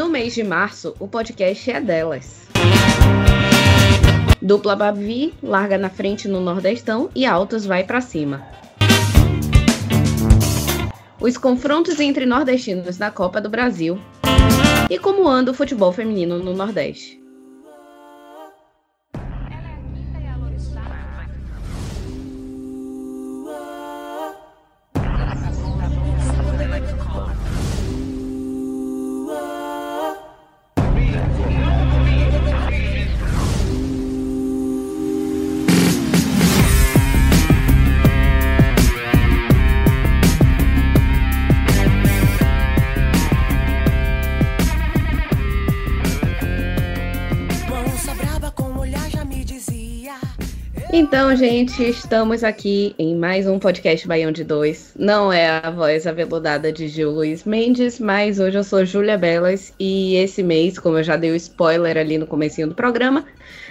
No mês de março, o podcast é delas. Dupla Babi larga na frente no Nordestão e Altos vai pra cima. Os confrontos entre nordestinos na Copa do Brasil e como anda o futebol feminino no Nordeste. Então, gente, estamos aqui em mais um podcast Baião de Dois. Não é a voz aveludada de Gil Luiz Mendes, mas hoje eu sou Júlia Belas e esse mês, como eu já dei o spoiler ali no comecinho do programa,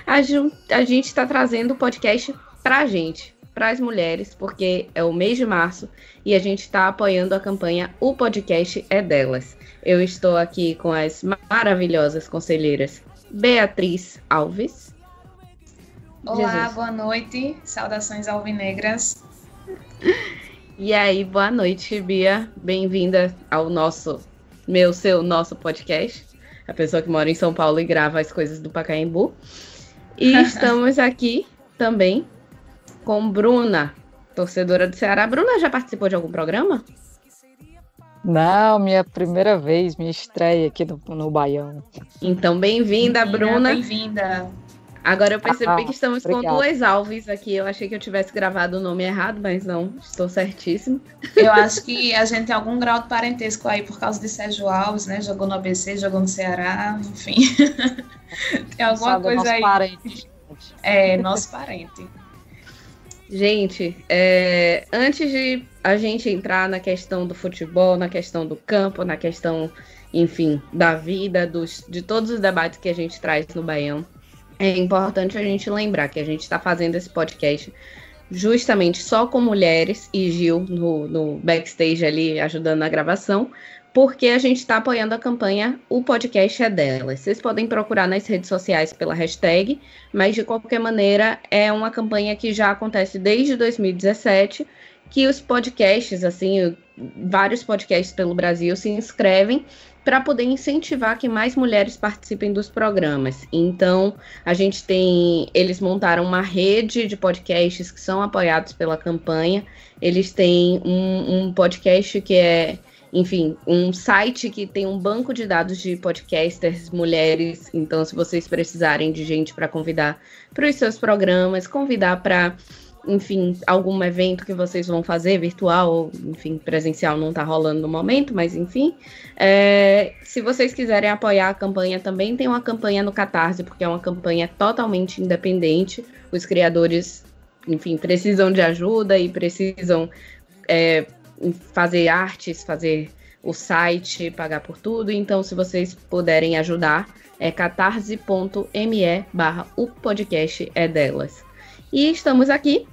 a, Ju- a gente está trazendo o podcast pra gente, pras mulheres, porque é o mês de março e a gente está apoiando a campanha O Podcast é Delas. Eu estou aqui com as maravilhosas conselheiras Beatriz Alves. Olá, Jesus. boa noite. Saudações alvinegras. E aí, boa noite, Bia. Bem-vinda ao nosso, meu, seu, nosso podcast. A pessoa que mora em São Paulo e grava as coisas do Pacaembu. E estamos aqui também com Bruna, torcedora do Ceará. Bruna já participou de algum programa? Não, minha primeira vez, minha estreia aqui no, no Baião. Então, bem-vinda, Bruna. Bem-vinda. Agora eu percebi Ah, que estamos com obrigada. duas Alves aqui. Eu achei que eu tivesse gravado o nome errado, mas não, estou certíssimo. Eu acho que a gente tem algum grau de parentesco aí por causa de Sérgio Alves, né? Jogou no ABC, jogou no Ceará, enfim. tem alguma Sabe, coisa nosso aí. parente. É, nosso parente. Gente, é, antes de a gente entrar na questão do futebol, na questão do campo, na questão, enfim, da vida, dos, de todos os debates que a gente traz no Baião, é importante a gente lembrar que a gente está fazendo esse podcast justamente só com mulheres e Gil no, no backstage ali ajudando na gravação, porque a gente está apoiando a campanha O Podcast é Delas. Vocês podem procurar nas redes sociais pela hashtag, mas de qualquer maneira é uma campanha que já acontece desde 2017, que os podcasts, assim, vários podcasts pelo Brasil se inscrevem para poder incentivar que mais mulheres participem dos programas. Então, a gente tem, eles montaram uma rede de podcasts que são apoiados pela campanha. Eles têm um, um podcast que é enfim, um site que tem um banco de dados de podcasters mulheres. Então, se vocês precisarem de gente para convidar para os seus programas, convidar para, enfim, algum evento que vocês vão fazer, virtual enfim, presencial não está rolando no momento, mas enfim. é, se vocês quiserem apoiar a campanha também, tem uma campanha no Catarse, porque é uma campanha totalmente independente. Os criadores, enfim, precisam de ajuda e precisam. é, fazer artes, fazer o site, pagar por tudo. Então, se vocês puderem ajudar, é catarse.me barra o podcast é delas. E estamos aqui.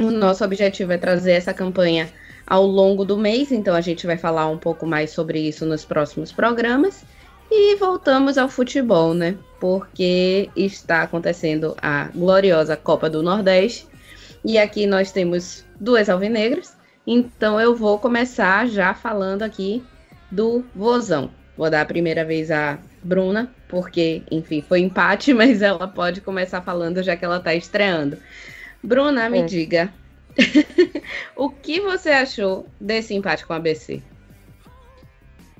O nosso objetivo é trazer essa campanha ao longo do mês, então a gente vai falar um pouco mais sobre isso nos próximos programas. E voltamos ao futebol, né? Porque está acontecendo a gloriosa Copa do Nordeste. E aqui nós temos duas alvinegras. Então eu vou começar já falando aqui do Vozão. Vou dar a primeira vez a Bruna, porque, enfim, foi empate, mas ela pode começar falando já que ela está estreando. Bruna, me É. diga. o que você achou desse empate com a ABC?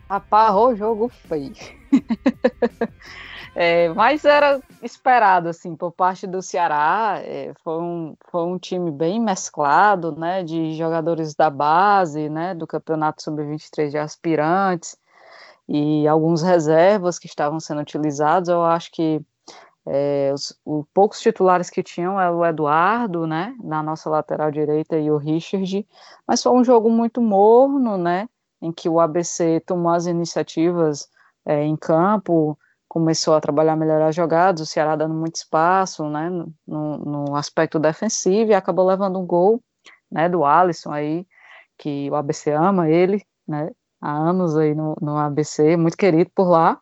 Rapaz, o jogo feio. É, mas era esperado, assim, por parte do Ceará. É, foi, um, foi um time bem mesclado, né? De jogadores da base, né? Do Campeonato Sub-23 de aspirantes e alguns reservas que estavam sendo utilizados. Eu acho que é, os, os, poucos titulares que tinham é o Eduardo, né, na nossa lateral direita, e o Richard, mas foi um jogo muito morno, né, em que o ABC tomou as iniciativas é, em campo, começou a trabalhar melhor as jogadas, o Ceará dando muito espaço, né, no, no aspecto defensivo, e acabou levando um gol, né, do Alisson aí, que o ABC ama ele, né, há anos aí no, no ABC, muito querido por lá,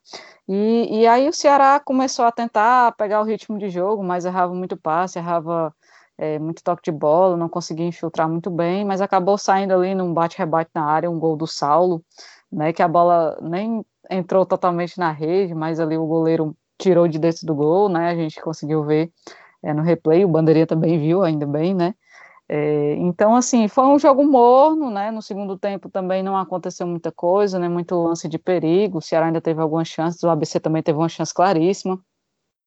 e, e aí o Ceará começou a tentar pegar o ritmo de jogo, mas errava muito passe, errava é, muito toque de bola, não conseguia infiltrar muito bem, mas acabou saindo ali num bate-rebate na área, um gol do Saulo, né, que a bola nem entrou totalmente na rede, mas ali o goleiro tirou de dentro do gol, né, a gente conseguiu ver é, no replay, o Bandeirinha também viu, ainda bem, né, é, então, assim, foi um jogo morno, né? No segundo tempo também não aconteceu muita coisa, né? Muito lance de perigo. O Ceará ainda teve algumas chances, o ABC também teve uma chance claríssima,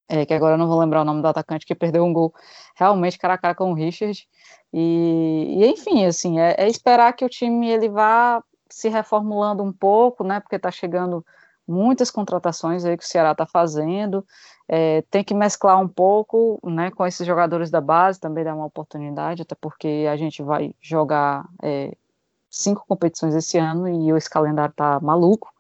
é, que agora eu não vou lembrar o nome do atacante que perdeu um gol realmente cara a cara com o Richard. E, e enfim, assim, é, é, esperar que o time ele vá se reformulando um pouco, né? Porque está chegando muitas contratações aí que o Ceará está fazendo. É, tem que mesclar um pouco né, com esses jogadores da base, também dá uma oportunidade, até porque a gente vai jogar é, cinco competições esse ano e esse calendário tá maluco,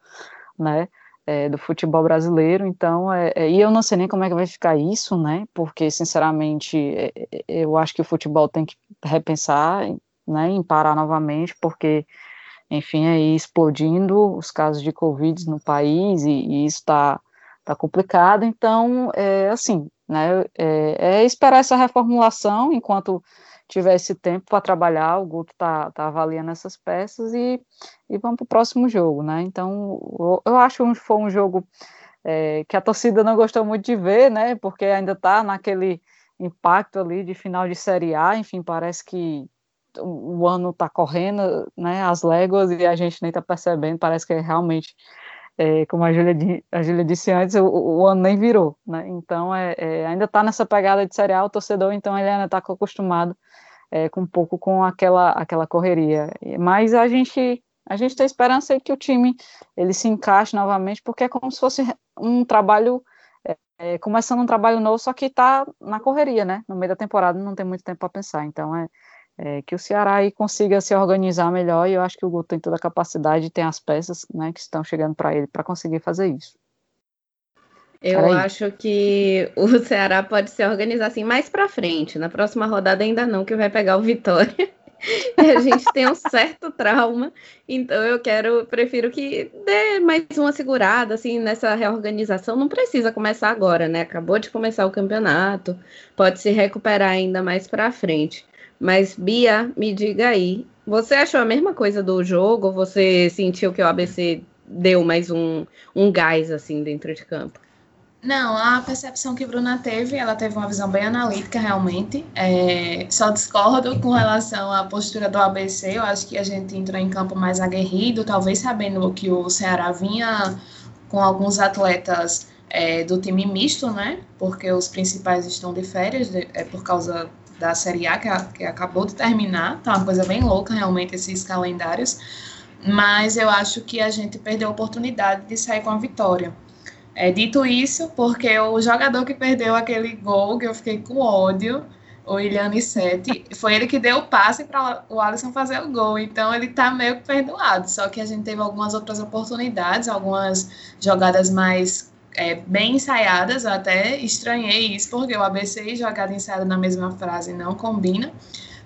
né? É, do futebol brasileiro, então, é, é, e eu não sei nem como é que vai ficar isso, né? Porque, sinceramente, é, eu acho que o futebol tem que repensar, né? Em parar novamente, porque enfim, aí explodindo os casos de Covid no país e, e isso está tá complicado, então, é, assim, né, é, é, esperar essa reformulação enquanto tiver esse tempo para trabalhar, o Guto está tá avaliando essas peças e, e vamos para o próximo jogo, né, então, eu, eu acho que foi um jogo é, que a torcida não gostou muito de ver, né, porque ainda está naquele impacto ali de final de Série A, enfim, parece que o ano está correndo, né, as léguas, e a gente nem está percebendo, parece que é realmente é, como a Júlia, a disse antes, o, o, ano nem virou, né? Então é, é ainda está nessa pegada de serial, o torcedor, então ele ainda está acostumado é, com um pouco com aquela, aquela correria. Mas a gente a gente tem esperança que o time ele se encaixe novamente, porque é como se fosse um trabalho é, é, começando um trabalho novo, só que está na correria, né? No meio da temporada não tem muito tempo para pensar. Então é, é, que o Ceará aí consiga se organizar melhor e eu acho que o Guto tem toda a capacidade, tem as peças né, que estão chegando para ele para conseguir fazer isso. Eu acho que o Ceará pode se organizar assim mais para frente. Na próxima rodada ainda não, que vai pegar o Vitória. e a gente tem um certo trauma, então eu quero, prefiro que dê mais uma segurada assim nessa reorganização. Não precisa começar agora, né? Acabou de começar o campeonato, pode se recuperar ainda mais para frente. Mas, Bia, me diga aí, você achou a mesma coisa do jogo? Você sentiu que o ABC deu mais um, um gás assim dentro de campo? Não, a percepção que Bruna teve, ela teve uma visão bem analítica, realmente. É, só discordo com relação à postura do ABC. Eu acho que a gente entrou em campo mais aguerrido, talvez sabendo que o Ceará vinha com alguns atletas é, do time misto, né? Porque os principais estão de férias, é por causa da Série A, que, a, que acabou de terminar. Tá uma coisa bem louca, realmente, esses calendários. Mas eu acho que a gente perdeu a oportunidade de sair com a vitória. É, dito isso, porque o jogador que perdeu aquele gol, que eu fiquei com ódio, o Iliane Sete, foi ele que deu o passe para o Alisson fazer o gol. Então ele tá meio que perdoado. Só que a gente teve algumas outras oportunidades, algumas jogadas mais é, bem ensaiadas, eu até estranhei isso, porque o ABC e jogada ensaiada na mesma frase não combina.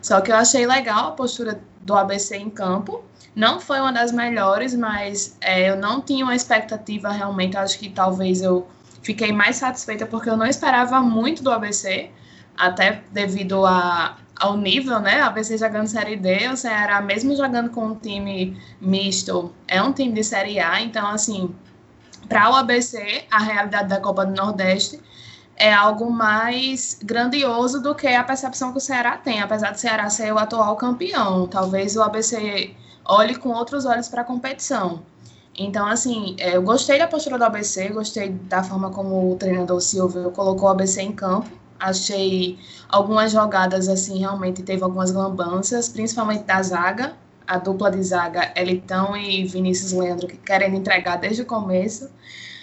Só que eu achei legal a postura do ABC em campo. Não foi uma das melhores, mas é, eu não tinha uma expectativa realmente. Acho que talvez eu fiquei mais satisfeita porque eu não esperava muito do ABC, até devido a, ao nível, né? ABC jogando Série D, o Ceará, mesmo jogando com um time misto, é um time de Série A, então, assim, para o ABC, a realidade da Copa do Nordeste é algo mais grandioso do que a percepção que o Ceará tem, apesar do Ceará ser o atual campeão. Talvez o ABC olhe com outros olhos para a competição. Então, assim, é, eu gostei da postura do ABC, gostei da forma como o treinador Silvio colocou o ABC em campo. Achei algumas jogadas, assim, realmente teve algumas lambanças, principalmente da zaga, a dupla de zaga Elitão e Vinícius Leandro, que querendo entregar desde o começo.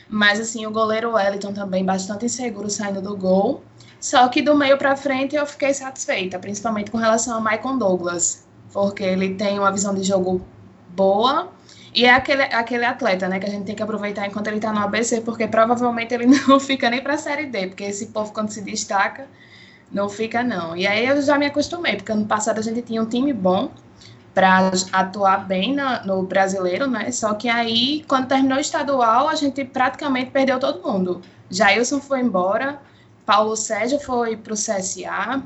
Mas, assim, o goleiro Wellington também bastante inseguro saindo do gol. Só que do meio para frente eu fiquei satisfeita, principalmente com relação a Michael Douglas, porque ele tem uma visão de jogo boa e é aquele, aquele atleta, né, que a gente tem que aproveitar enquanto ele está no ABC, porque provavelmente ele não fica nem para a Série D, porque esse povo, quando se destaca, não fica, não. E aí eu já me acostumei, porque ano passado a gente tinha um time bom para atuar bem no, brasileiro, né? Só que aí, quando terminou o estadual, a gente praticamente perdeu todo mundo. Jailson foi embora, Paulo Sérgio foi para o CSA.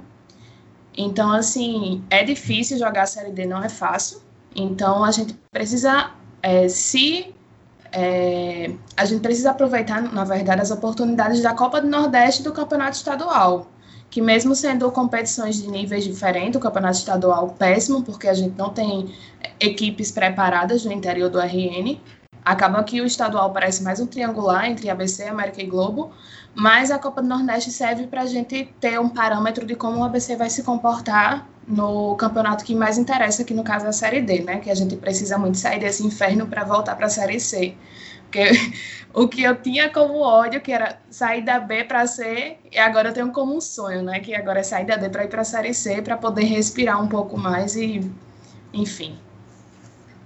Então, assim, é difícil jogar a Série D, não é fácil. Então, a gente precisa é, se é, a gente precisa aproveitar, na verdade, as oportunidades da Copa do Nordeste e do Campeonato Estadual, que mesmo sendo competições de níveis diferentes, o Campeonato Estadual péssimo, porque a gente não tem equipes preparadas no interior do RN, acaba que o estadual parece mais um triangular entre ABC, América e Globo, mas a Copa do Nordeste serve para a gente ter um parâmetro de como o ABC vai se comportar no campeonato que mais interessa, que no caso é a Série D, né? Que a gente precisa muito sair desse inferno para voltar para a Série C. Porque o que eu tinha como ódio, que era sair da B para C, e agora eu tenho como um sonho, né? Que agora é sair da D para ir para a Série C, para poder respirar um pouco mais e, enfim.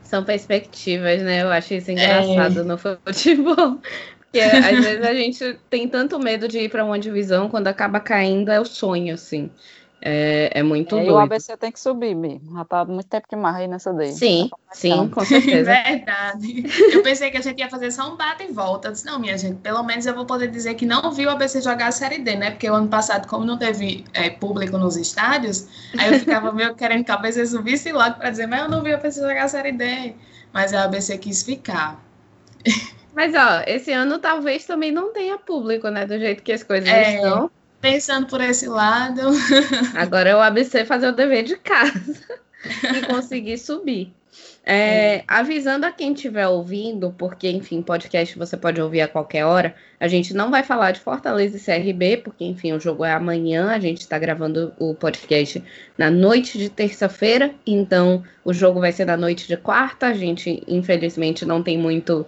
São perspectivas, né? Eu acho isso engraçado é... no futebol. Porque às vezes a gente tem tanto medo de ir para uma divisão, quando acaba caindo é o sonho, assim. É, é muito é, doido. E o ABC tem que subir mesmo. Já tá muito tempo que aí nessa daí. Sim, sim, com certeza. Verdade. Eu pensei que a gente ia fazer só um bate e volta. Eu disse, não, minha gente, pelo menos eu vou poder dizer que não vi o ABC jogar a Série D, né? Porque o ano passado, como não teve é, público nos estádios, aí eu ficava meio querendo que a ABC subisse logo para dizer, mas eu não vi o ABC jogar a Série D. Mas a ABC quis ficar. Mas, ó, esse ano talvez também não tenha público, né? Do jeito que as coisas é... estão pensando por esse lado. Agora é o ABC fazer o dever de casa e conseguir subir. É, é. Avisando a quem estiver ouvindo, porque, enfim, podcast você pode ouvir a qualquer hora. A gente não vai falar de Fortaleza e CRB, porque, enfim, o jogo é amanhã. A gente está gravando o podcast na noite de terça-feira, então o jogo vai ser na noite de quarta. A gente, infelizmente, não tem muito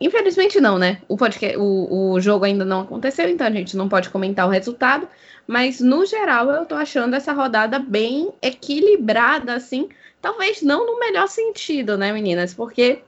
infelizmente não, né? O, podcast, o, o jogo ainda não aconteceu, então a gente não pode comentar o resultado. Mas, no geral, eu tô achando essa rodada bem equilibrada, assim. Talvez não no melhor sentido, né, meninas? Porque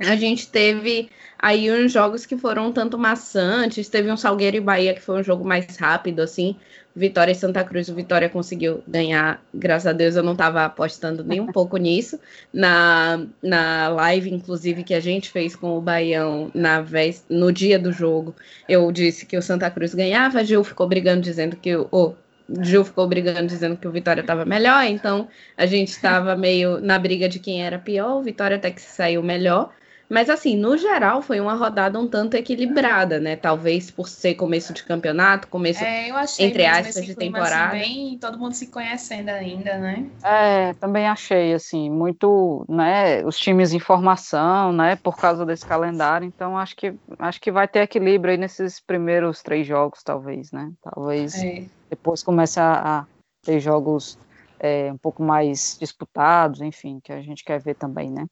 a gente teve aí uns jogos que foram um tanto maçantes. Teve um Salgueiro e Bahia, que foi um jogo mais rápido, assim. Vitória e Santa Cruz, o Vitória conseguiu ganhar, graças a Deus eu não estava apostando nem um pouco nisso. Na, na live, inclusive, que a gente fez com o Baião na vez, no dia do jogo, eu disse que o Santa Cruz ganhava, Gil ficou brigando dizendo que o. Oh, Gil ficou brigando dizendo que o Vitória estava melhor, então a gente estava meio na briga de quem era pior, o Vitória até que saiu melhor. Mas, assim, no geral, foi uma rodada um tanto equilibrada, né? Talvez por ser começo de campeonato, começo, é, achei, entre aspas, de temporada. Assim, bem, todo mundo se conhecendo ainda, né? É, também achei, assim, muito, né? Os times em formação, né? Por causa desse calendário. Então, acho que, acho que vai ter equilíbrio aí nesses primeiros três jogos, talvez, né? Talvez é. depois comece a, a ter jogos é, um pouco mais disputados, enfim, que a gente quer ver também, né?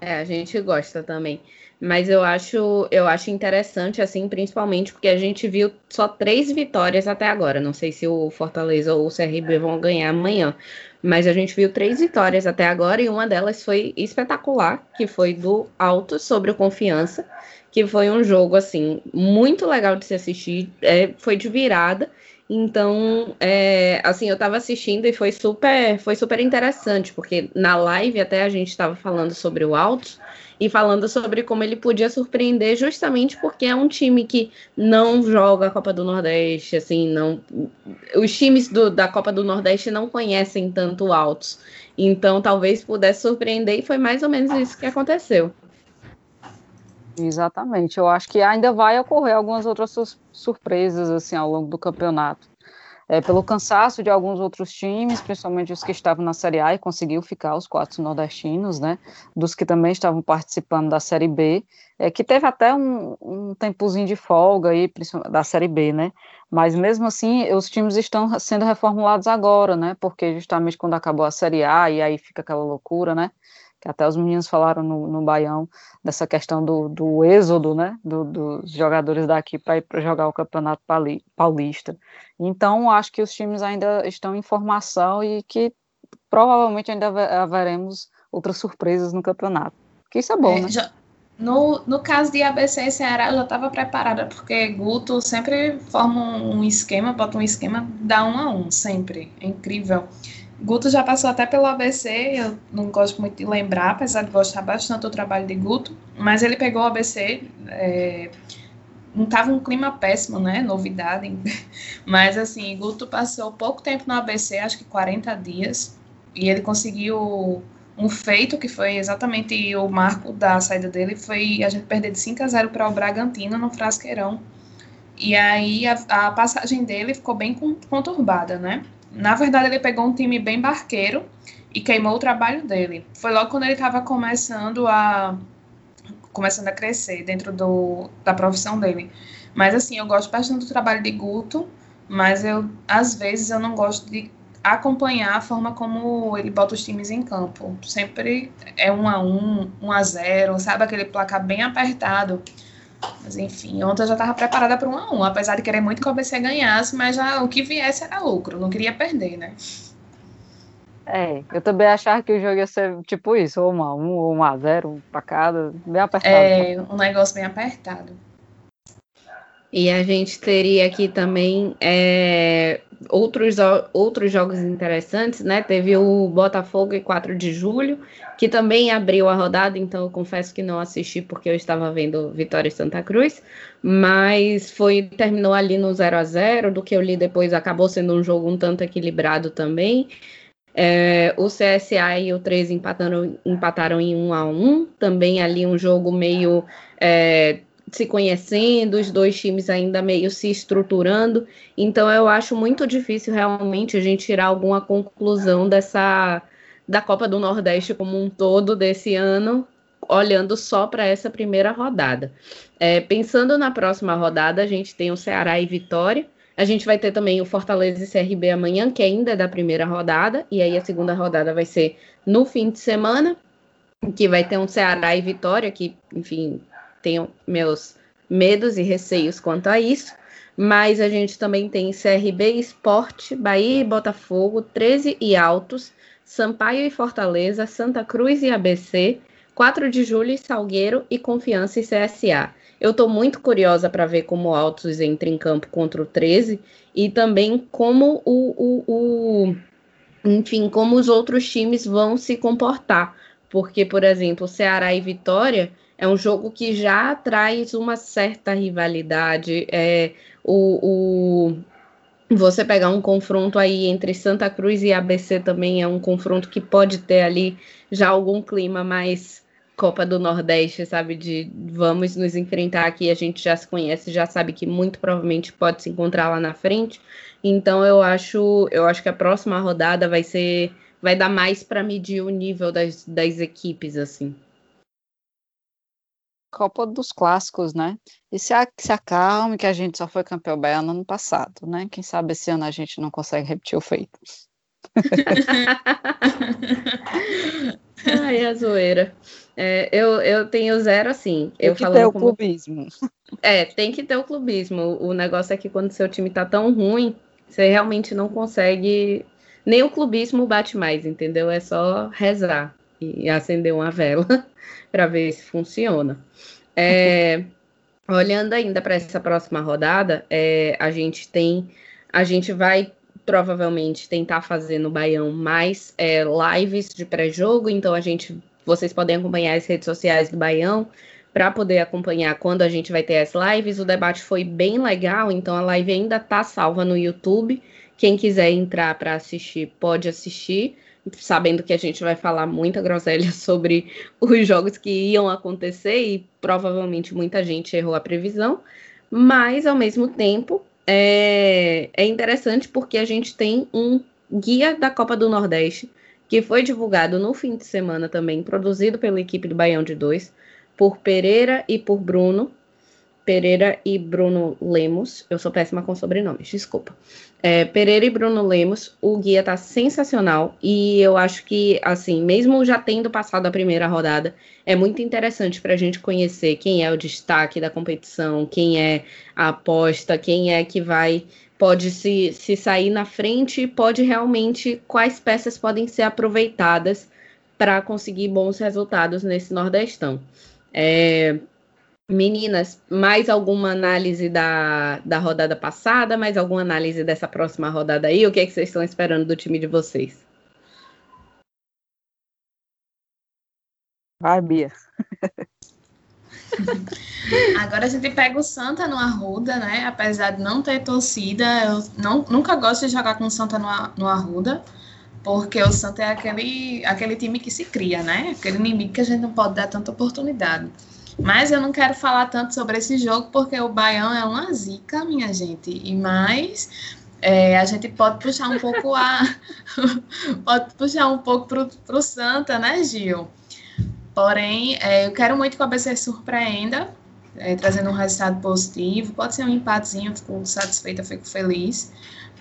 É, a gente gosta também. Mas eu acho, eu acho interessante, assim, principalmente porque a gente viu só três vitórias até agora. Não sei se o Fortaleza ou o CRB vão ganhar amanhã. Mas a gente viu três vitórias até agora e uma delas foi espetacular, que foi do Alto sobre o Confiança, que foi um jogo, assim, muito legal de se assistir. É, foi de virada. Então, é, assim, eu estava assistindo e foi super, foi super interessante, porque na live até a gente estava falando sobre o Altos e falando sobre como ele podia surpreender justamente porque é um time que não joga a Copa do Nordeste, assim, não os times do, da Copa do Nordeste não conhecem tanto o Altos. Então, talvez pudesse surpreender e foi mais ou menos isso que aconteceu. Exatamente. Eu acho que ainda vai ocorrer algumas outras surpresas assim ao longo do campeonato. é, pelo cansaço de alguns outros times, principalmente os que estavam na Série A e conseguiu ficar os quatro nordestinos, né, dos que também estavam participando da Série B, é, que teve até um, um tempozinho de folga aí, da Série B, né, mas mesmo assim os times estão sendo reformulados agora, né, porque justamente quando acabou a Série A e aí fica aquela loucura, né, que até os meninos falaram no, no Baião, dessa questão do, do êxodo, né, do, dos jogadores daqui para ir jogar o Campeonato Paulista. Então, acho que os times ainda estão em formação e que provavelmente ainda haveremos outras surpresas no campeonato. Que isso é bom, é, né? Já, no, no caso de ABC e Ceará, eu já estava preparada, porque Guto sempre forma um esquema, bota um esquema, dá um a um, sempre. É incrível. Guto já passou até pelo ABC, eu não gosto muito de lembrar, apesar de gostar bastante do trabalho de Guto, mas ele pegou o ABC, é, não estava um clima péssimo, né? Novidade. Mas assim, Guto passou pouco tempo no ABC, acho que 40 dias, e ele conseguiu um feito que foi exatamente o marco da saída dele, foi a gente perder de 5 a 0 para o Bragantino no Frasqueirão. E aí a, a passagem dele ficou bem conturbada, né? Na verdade, ele pegou um time bem barqueiro e queimou o trabalho dele. Foi logo quando ele estava começando a começando a crescer dentro do, da profissão dele. Mas assim, eu gosto bastante do trabalho de Guto, mas eu às vezes eu não gosto de acompanhar a forma como ele bota os times em campo. Sempre é um a um, um a zero, sabe aquele placar bem apertado. Mas enfim, ontem eu já estava preparada para um a um, apesar de querer muito que o ABC ganhasse, mas já o que viesse era lucro, não queria perder, né? É, eu também achava que o jogo ia ser tipo isso, ou uma 1, um, ou um a 0, um para cada, bem apertado. É, um negócio bem apertado. E a gente teria aqui também é, outros, outros jogos interessantes, né? Teve o Botafogo em 4 de julho, que também abriu a rodada, então eu confesso que não assisti porque eu estava vendo Vitória e Santa Cruz, mas foi terminou ali no 0 a 0 do que eu li depois acabou sendo um jogo um tanto equilibrado também. É, o CSA e o 13 empataram, empataram em 1 a 1 também ali um jogo meio é, se conhecendo, os dois times ainda meio se estruturando. Então eu acho muito difícil realmente a gente tirar alguma conclusão dessa da Copa do Nordeste como um todo desse ano, olhando só para essa primeira rodada. É, pensando na próxima rodada, a gente tem o Ceará e Vitória. A gente vai ter também o Fortaleza e CRB amanhã, que ainda é da primeira rodada, e aí a segunda rodada vai ser no fim de semana, que vai ter um Ceará e Vitória, que, enfim, tenho meus medos e receios quanto a isso. Mas a gente também tem CRB Esporte, Bahia e Botafogo, 13 e Altos, Sampaio e Fortaleza, Santa Cruz e ABC, 4 de julho e Salgueiro e Confiança e CSA. Eu estou muito curiosa para ver como o Altos entra em campo contra o 13 e também como o, o, o, enfim, como os outros times vão se comportar. Porque, por exemplo, Ceará e Vitória é um jogo que já traz uma certa rivalidade. É, o, o, você pegar um confronto aí entre Santa Cruz e ABC também é um confronto que pode ter ali já algum clima mais Copa do Nordeste, sabe? De vamos nos enfrentar aqui, a gente já se conhece, já sabe que muito provavelmente pode se encontrar lá na frente. Então eu acho, eu acho que a próxima rodada vai ser, vai dar mais para medir o nível das, das equipes, assim. Copa dos Clássicos, né? E se, a, se acalme que a gente só foi campeão baiano no ano passado, né? Quem sabe esse ano a gente não consegue repetir o feito. Ai, a zoeira. É, eu, eu tenho zero assim. Tem eu que ter o como... clubismo. É, tem que ter o clubismo. O negócio é que quando seu time tá tão ruim, você realmente não consegue. Nem o clubismo bate mais, entendeu? É só rezar e acender uma vela para ver se funciona. É, olhando ainda para essa próxima rodada, é, a gente tem, a gente vai provavelmente tentar fazer no Baião mais é, lives de pré-jogo, então a gente, vocês podem acompanhar as redes sociais do Baião para poder acompanhar quando a gente vai ter as lives. O debate foi bem legal, então a live ainda está salva no YouTube. Quem quiser entrar para assistir, pode assistir sabendo que a gente vai falar muita groselha sobre os jogos que iam acontecer e provavelmente muita gente errou a previsão, mas ao mesmo tempo é, é interessante porque a gente tem um guia da Copa do Nordeste que foi divulgado no fim de semana também, produzido pela equipe do Baião de Dois, por Pereira e por Bruno. Pereira e Bruno Lemos. Eu sou péssima com sobrenomes, desculpa. É, Pereira e Bruno Lemos, o guia tá sensacional e eu acho que, assim, mesmo já tendo passado a primeira rodada, é muito interessante para a gente conhecer quem é o destaque da competição, quem é a aposta, quem é que vai pode se, se sair na frente, pode realmente quais peças podem ser aproveitadas para conseguir bons resultados nesse Nordestão. É, meninas, mais alguma análise da, da rodada passada, mais alguma análise dessa próxima rodada aí? O que, é que vocês estão esperando do time de vocês? Vai, Bia. Agora a gente pega o Santa no Arruda, né? Apesar de não ter torcida, eu não, nunca gosto de jogar com o Santa no, no Arruda, porque o Santa é aquele, aquele time que se cria, né? Aquele inimigo que a gente não pode dar tanta oportunidade. Mas eu não quero falar tanto sobre esse jogo, porque o Baião é uma zica, minha gente. E mais, é, a gente pode puxar um pouco a. pode puxar um pouco pro, pro Santa, né, Gil? Porém, é, eu quero muito que o ABC surpreenda, é, trazendo um resultado positivo. Pode ser um empatezinho, fico satisfeita, fico feliz.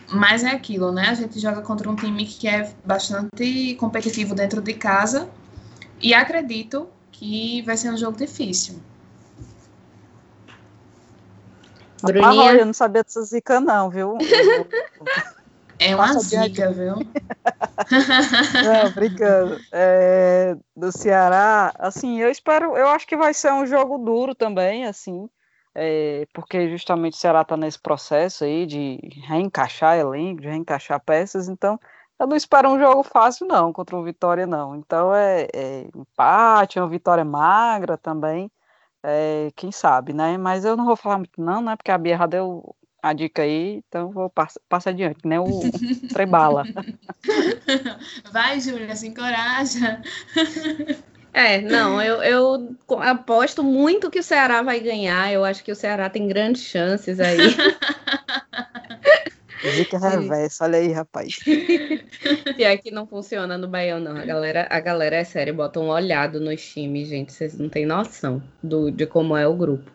Mas é aquilo, né? A gente joga contra um time que é bastante competitivo dentro de casa. E acredito que vai ser um jogo difícil. Bruninha. eu não sabia dessa zica, não, viu? É uma zica, viu? Não, brincando. É, do Ceará, assim, eu espero, eu acho que vai ser um jogo duro também, assim, é, porque justamente o Ceará está nesse processo aí de reencaixar elenco, de reencaixar peças, então eu não espero um jogo fácil, não, contra o Vitória, não. Então é, é empate, é uma vitória magra também, é, quem sabe, né? Mas eu não vou falar muito, não, né? Porque a Bia deu a dica aí, então vou passar, passar adiante, né? O trebala. Vai, Júlia, se encoraja. É, não, eu, eu aposto muito que o Ceará vai ganhar. Eu acho que o Ceará tem grandes chances aí. Dica reversa, olha aí, rapaz. E aqui não funciona no Baião, não. A galera, a galera é sério, bota um olhado nos times, gente. Vocês não têm noção do, de como é o grupo.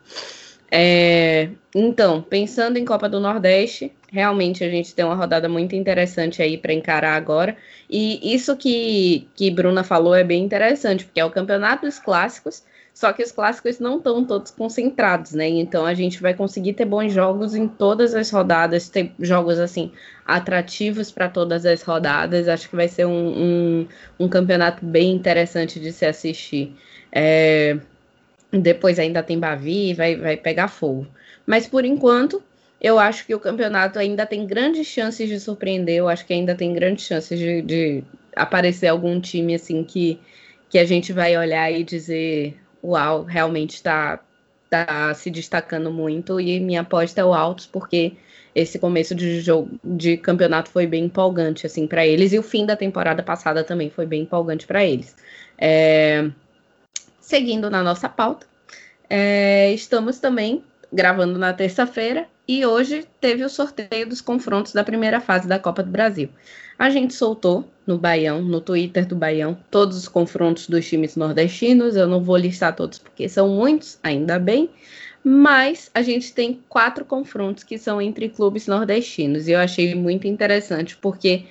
É, então, pensando em Copa do Nordeste, realmente a gente tem uma rodada muito interessante aí para encarar agora. E isso que, que Bruna falou é bem interessante, porque é o campeonato dos clássicos, só que os clássicos não estão todos concentrados, né? Então a gente vai conseguir ter bons jogos em todas as rodadas, ter jogos assim atrativos para todas as rodadas. Acho que vai ser um, um, um campeonato bem interessante de se assistir. É, depois ainda tem Bavi, vai, vai pegar fogo. Mas por enquanto, eu acho que o campeonato ainda tem grandes chances de surpreender. Eu acho que ainda tem grandes chances de, de aparecer algum time assim que, que a gente vai olhar e dizer: Uau, realmente está tá se destacando muito. E minha aposta é o Altos, porque esse começo de jogo de campeonato foi bem empolgante assim para eles e o fim da temporada passada também foi bem empolgante para eles. É, Seguindo na nossa pauta, é, estamos também gravando na terça-feira e hoje teve o sorteio dos confrontos da primeira fase da Copa do Brasil. A gente soltou no Baião, no Twitter do Baião, todos os confrontos dos times nordestinos. Eu não vou listar todos porque são muitos, ainda bem. Mas a gente tem quatro confrontos que são entre clubes nordestinos. E eu achei muito interessante porque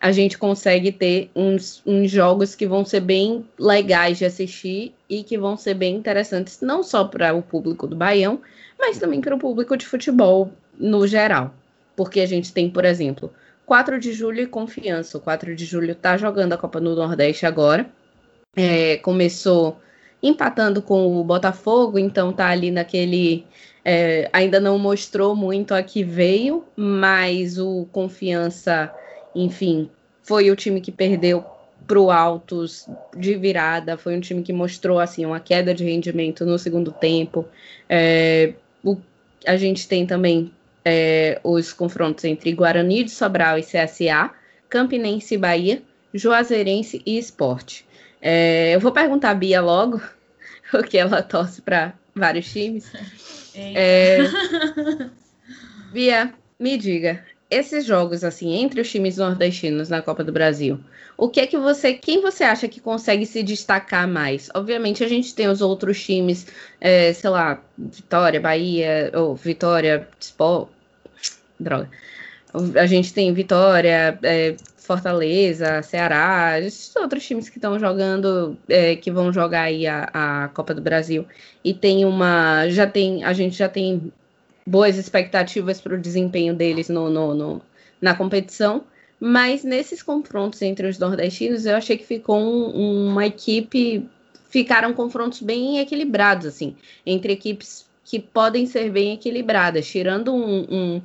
a gente consegue ter uns, uns jogos que vão ser bem legais de assistir e que vão ser bem interessantes, não só para o público do Baião, mas também para o público de futebol no geral. Porque a gente tem, por exemplo, 4 de julho e confiança. O 4 de julho está jogando a Copa do Nordeste agora. É, começou empatando com o Botafogo, então tá ali naquele. É, ainda não mostrou muito a que veio, mas o Confiança enfim, foi o time que perdeu para o Altos de virada, foi um time que mostrou assim uma queda de rendimento no segundo tempo. É, o, a gente tem também é, os confrontos entre Guarani de Sobral e CSA, Campinense e Bahia, Juazeirense e Esporte. É, eu vou perguntar a Bia logo, porque ela torce para vários times. É, Bia, Me diga, esses jogos assim entre os times nordestinos na Copa do Brasil, o que é que você, quem você acha que consegue se destacar mais? Obviamente a gente tem os outros times, é, sei lá, Vitória, Bahia ou Vitória, Sport, droga. A gente tem Vitória, é, Fortaleza, Ceará, esses outros times que estão jogando, é, que vão jogar aí a, a Copa do Brasil. E tem uma, já tem, a gente já tem boas expectativas para o desempenho deles no, no, no, na competição. Mas nesses confrontos entre os nordestinos, eu achei que ficou um, uma equipe. Ficaram confrontos bem equilibrados, assim, entre equipes que podem ser bem equilibradas, tirando um, um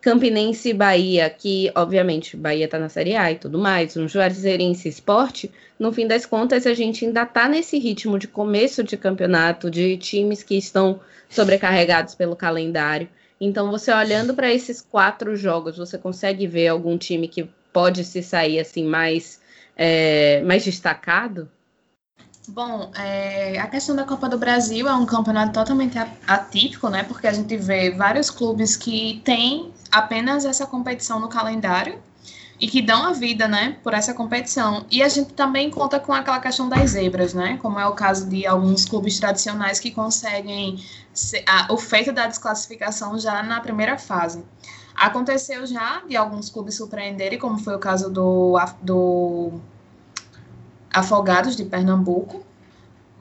Campinense e Bahia, que obviamente Bahia está na Série A e tudo mais, um Juazeirense Esporte, no fim das contas a gente ainda está nesse ritmo de começo de campeonato, de times que estão sobrecarregados pelo calendário. Então, você olhando para esses quatro jogos, você consegue ver algum time que pode se sair assim mais, é, mais destacado? Bom, é, a questão da Copa do Brasil é um campeonato totalmente atípico, né? Porque a gente vê vários clubes que têm apenas essa competição no calendário e que dão a vida, né, por essa competição. E a gente também conta com aquela questão das zebras, né, como é o caso de alguns clubes tradicionais que conseguem ser, a, o feito da desclassificação já na primeira fase. Aconteceu já de alguns clubes surpreenderem, como foi o caso do, do Afogados de Pernambuco,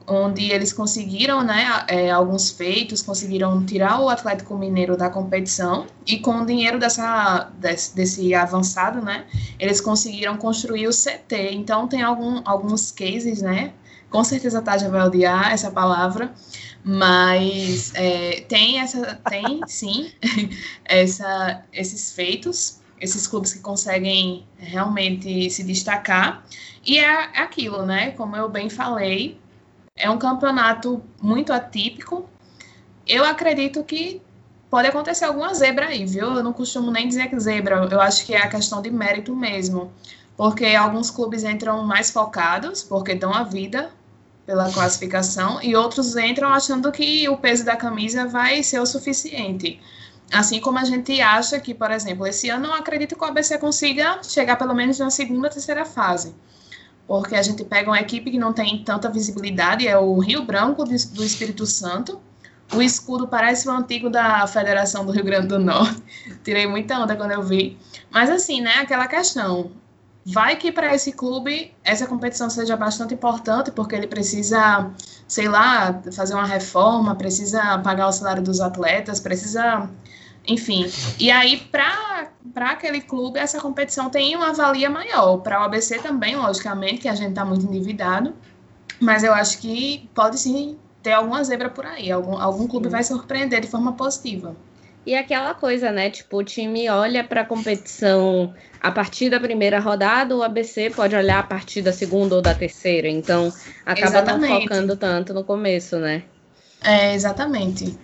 onde eles conseguiram, né, é, alguns feitos, conseguiram tirar o Atlético Mineiro da competição e com o dinheiro dessa, desse, desse avançado, né, eles conseguiram construir o CT. Então tem algum, alguns cases, né, com certeza a Taja vai odiar essa palavra, mas é, tem essa, tem sim, essa, esses feitos, esses clubes que conseguem realmente se destacar. E é aquilo, né? Como eu bem falei, é um campeonato muito atípico. Eu acredito que pode acontecer alguma zebra aí, viu? Eu não costumo nem dizer que zebra, eu acho que é a questão de mérito mesmo. Porque alguns clubes entram mais focados, porque dão a vida pela classificação, e outros entram achando que o peso da camisa vai ser o suficiente. Assim como a gente acha que, por exemplo, esse ano eu acredito que o ABC consiga chegar pelo menos na segunda, terceira fase porque a gente pega uma equipe que não tem tanta visibilidade, é o Rio Branco do Espírito Santo. O escudo parece o antigo da Federação do Rio Grande do Norte. Tirei muita onda quando eu vi. Mas assim, né, aquela questão. Vai que para esse clube essa competição seja bastante importante, porque ele precisa, sei lá, fazer uma reforma, precisa pagar o salário dos atletas, precisa enfim, e aí para aquele clube essa competição tem uma valia maior. Para o ABC também, logicamente, que a gente está muito endividado, mas eu acho que pode sim ter alguma zebra por aí. Algum, algum clube vai surpreender de forma positiva. E aquela coisa, né? Tipo, o time olha para a competição a partir da primeira rodada, o ABC pode olhar a partir da segunda ou da terceira. Então, acaba exatamente. não focando tanto no começo, né? É, exatamente.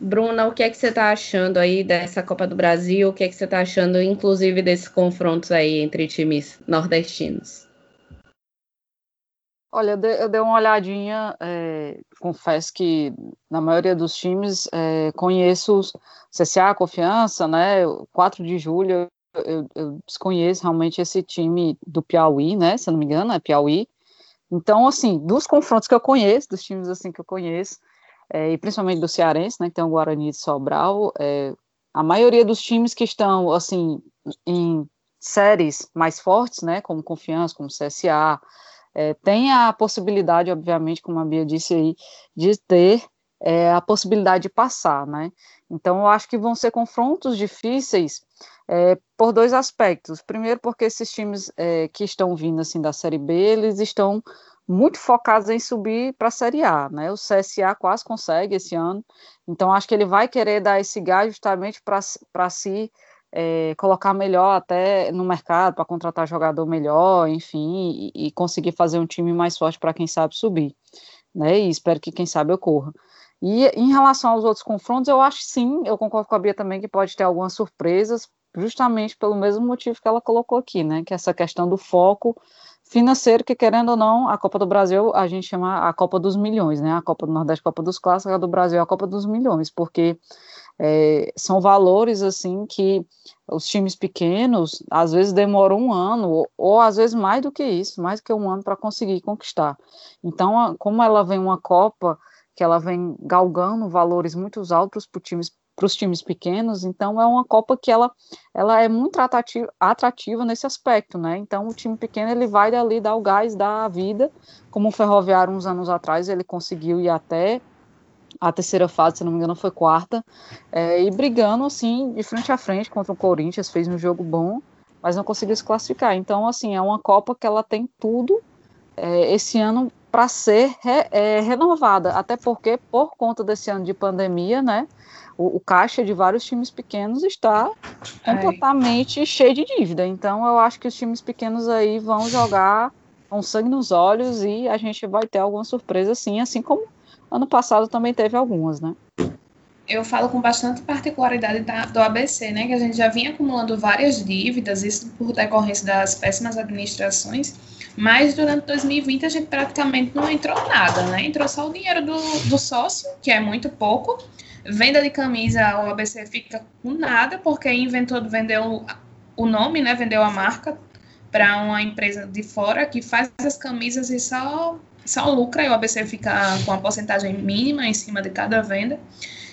Bruna, o que é que você está achando aí dessa Copa do Brasil? O que é que você está achando, inclusive, desses confrontos aí entre times nordestinos? Olha, eu dei uma olhadinha, é, confesso que na maioria dos times é, conheço CCA, Confiança, né, 4 de julho, eu, eu, desconheço realmente esse time do Piauí, né, se eu não me engano, é Piauí. Então, assim, dos confrontos que eu conheço, dos times assim que eu conheço, é, e principalmente do Cearense, né, que tem o Guarani de Sobral, a maioria dos times que estão, assim, em séries mais fortes, né, como Confiança, como CSA, é, tem a possibilidade, obviamente, como a Bia disse aí, de ter é, a possibilidade de passar, né, então eu acho que vão ser confrontos difíceis é, por dois aspectos, primeiro porque esses times é, que estão vindo, assim, da Série B, eles estão muito focados em subir para a Série A, né? O CSA quase consegue esse ano, então acho que ele vai querer dar esse gás justamente para se é, colocar melhor até no mercado, para contratar jogador melhor, enfim, e, e, conseguir fazer um time mais forte para quem sabe subir, né? E espero que quem sabe ocorra. E em relação aos outros confrontos, eu acho sim, eu concordo com a Bia também que pode ter algumas surpresas, justamente pelo mesmo motivo que ela colocou aqui, né? Que é essa questão do foco financeiro, que querendo ou não, a Copa do Brasil a gente chama a Copa dos Milhões, né? A Copa do Nordeste, a Copa dos Clássicos, a do Brasil a Copa dos Milhões, porque é, são valores assim que os times pequenos às vezes demoram um ano ou, ou às vezes mais do que isso, mais do que um ano para conseguir conquistar. Então, como ela vem uma Copa que ela vem galgando valores muito altos para times para os times pequenos, então é uma Copa que ela, ela é muito atrativa, atrativa nesse aspecto, né? Então o time pequeno ele vai dali dar o gás da vida, como o Ferroviário uns anos atrás ele conseguiu ir até a terceira fase, se não me engano, foi quarta, é, e brigando assim de frente a frente contra o Corinthians, fez um jogo bom, mas não conseguiu se classificar. Então, assim, é uma Copa que ela tem tudo é, esse ano para ser re, é, renovada, até porque por conta desse ano de pandemia, né, o, o caixa de vários times pequenos está completamente cheio de dívida. Então, eu acho que os times pequenos aí vão jogar com sangue nos olhos e a gente vai ter alguma surpresa, sim, assim como ano passado também teve algumas, né? eu falo com bastante particularidade da, do ABC, né, que a gente já vinha acumulando várias dívidas, isso por decorrência das péssimas administrações, mas durante 2020 a gente praticamente não entrou nada, né, entrou só o dinheiro do, do sócio, que é muito pouco, venda de camisa, o ABC fica com nada, porque inventou, vendeu o nome, né, vendeu a marca para uma empresa de fora que faz as camisas e só, só lucra, e o ABC fica com a porcentagem mínima em cima de cada venda,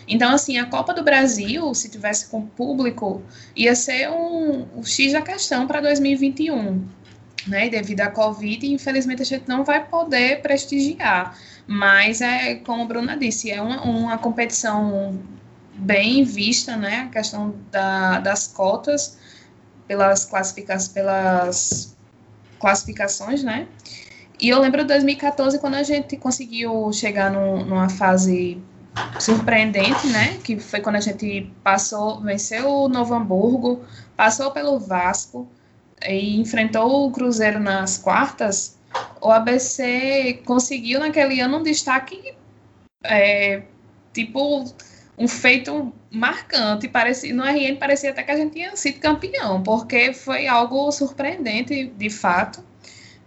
então, assim, a Copa do Brasil, se tivesse com público, ia ser um, um X da questão para 2021. Né? E devido à Covid, infelizmente a gente não vai poder prestigiar. Mas é, como a Bruna disse, é uma, uma competição bem vista, né? A questão da, das cotas pelas, classifica pelas classificações, né? E eu lembro de 2014, quando a gente conseguiu chegar no, numa fase surpreendente, né? Que foi quando a gente passou, venceu o Novo Hamburgo, passou pelo Vasco e enfrentou o Cruzeiro nas quartas. O ABC conseguiu naquele ano um destaque é, tipo um feito marcante. Parecia, no RN parecia até que a gente tinha sido campeão, porque foi algo surpreendente de fato.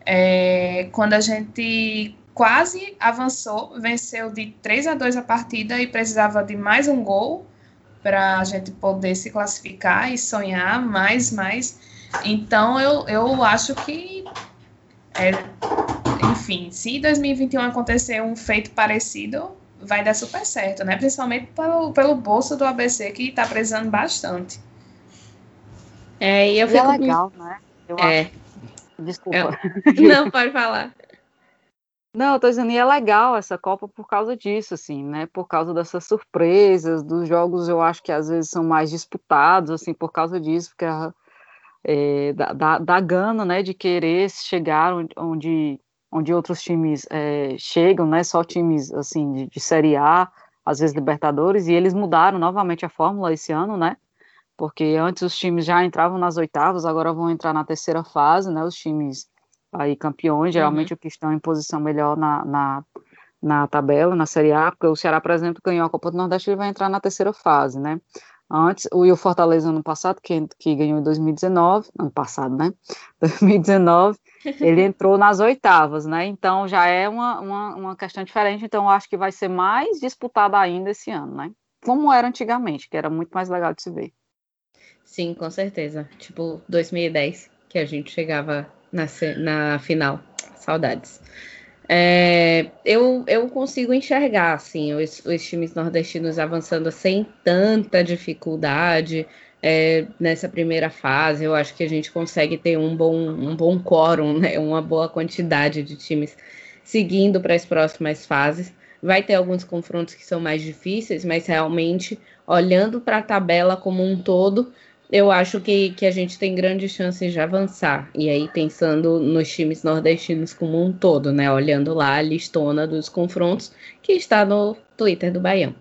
É, quando a gente quase avançou, venceu de 3 a 2 a partida e precisava de mais um gol para a gente poder se classificar e sonhar mais, mais. Então eu, eu acho que, é, enfim, se em 2021 acontecer um feito parecido, vai dar super certo, né? Principalmente pelo, pelo bolso do ABC que está precisando bastante. É, e eu fico... é legal, né? Eu é. Acho... Desculpa. Eu... Não, pode falar. Não, eu tô dizendo, e é legal essa Copa por causa disso, assim, né? Por causa dessas surpresas, dos jogos eu acho que às vezes são mais disputados, assim, por causa disso, porque é, da, da, da gana, né, de querer chegar onde, onde outros times é, chegam, né? Só times, assim, de, de Série A, às vezes Libertadores, e eles mudaram novamente a fórmula esse ano, né? Porque antes os times já entravam nas oitavas, agora vão entrar na terceira fase, né? Os times aí campeões, geralmente uhum. o que estão em posição melhor na, na, na, tabela, na Série A, porque o Ceará, por exemplo, ganhou a Copa do Nordeste e vai entrar na terceira fase, né? Antes, o, e o Fortaleza ano passado, que, que ganhou em 2019, ano passado, né? 2019, ele entrou nas oitavas, né? Então já é uma, uma, uma questão diferente, então eu acho que vai ser mais disputada ainda esse ano, né? Como era antigamente, que era muito mais legal de se ver. Sim, com certeza. Tipo, 2010, que a gente chegava na, na final. Saudades. É, eu, eu consigo enxergar assim, os, os, times nordestinos avançando sem tanta dificuldade é, nessa primeira fase. Eu acho que a gente consegue ter um bom, um bom quórum, né, uma boa quantidade de times seguindo para as próximas fases. Vai ter alguns confrontos que são mais difíceis, mas realmente, olhando para a tabela como um todo, eu acho que, que a gente tem grandes chances de avançar. E aí, pensando nos times nordestinos como um todo, né? Olhando lá a listona dos confrontos que está no Twitter do Baião.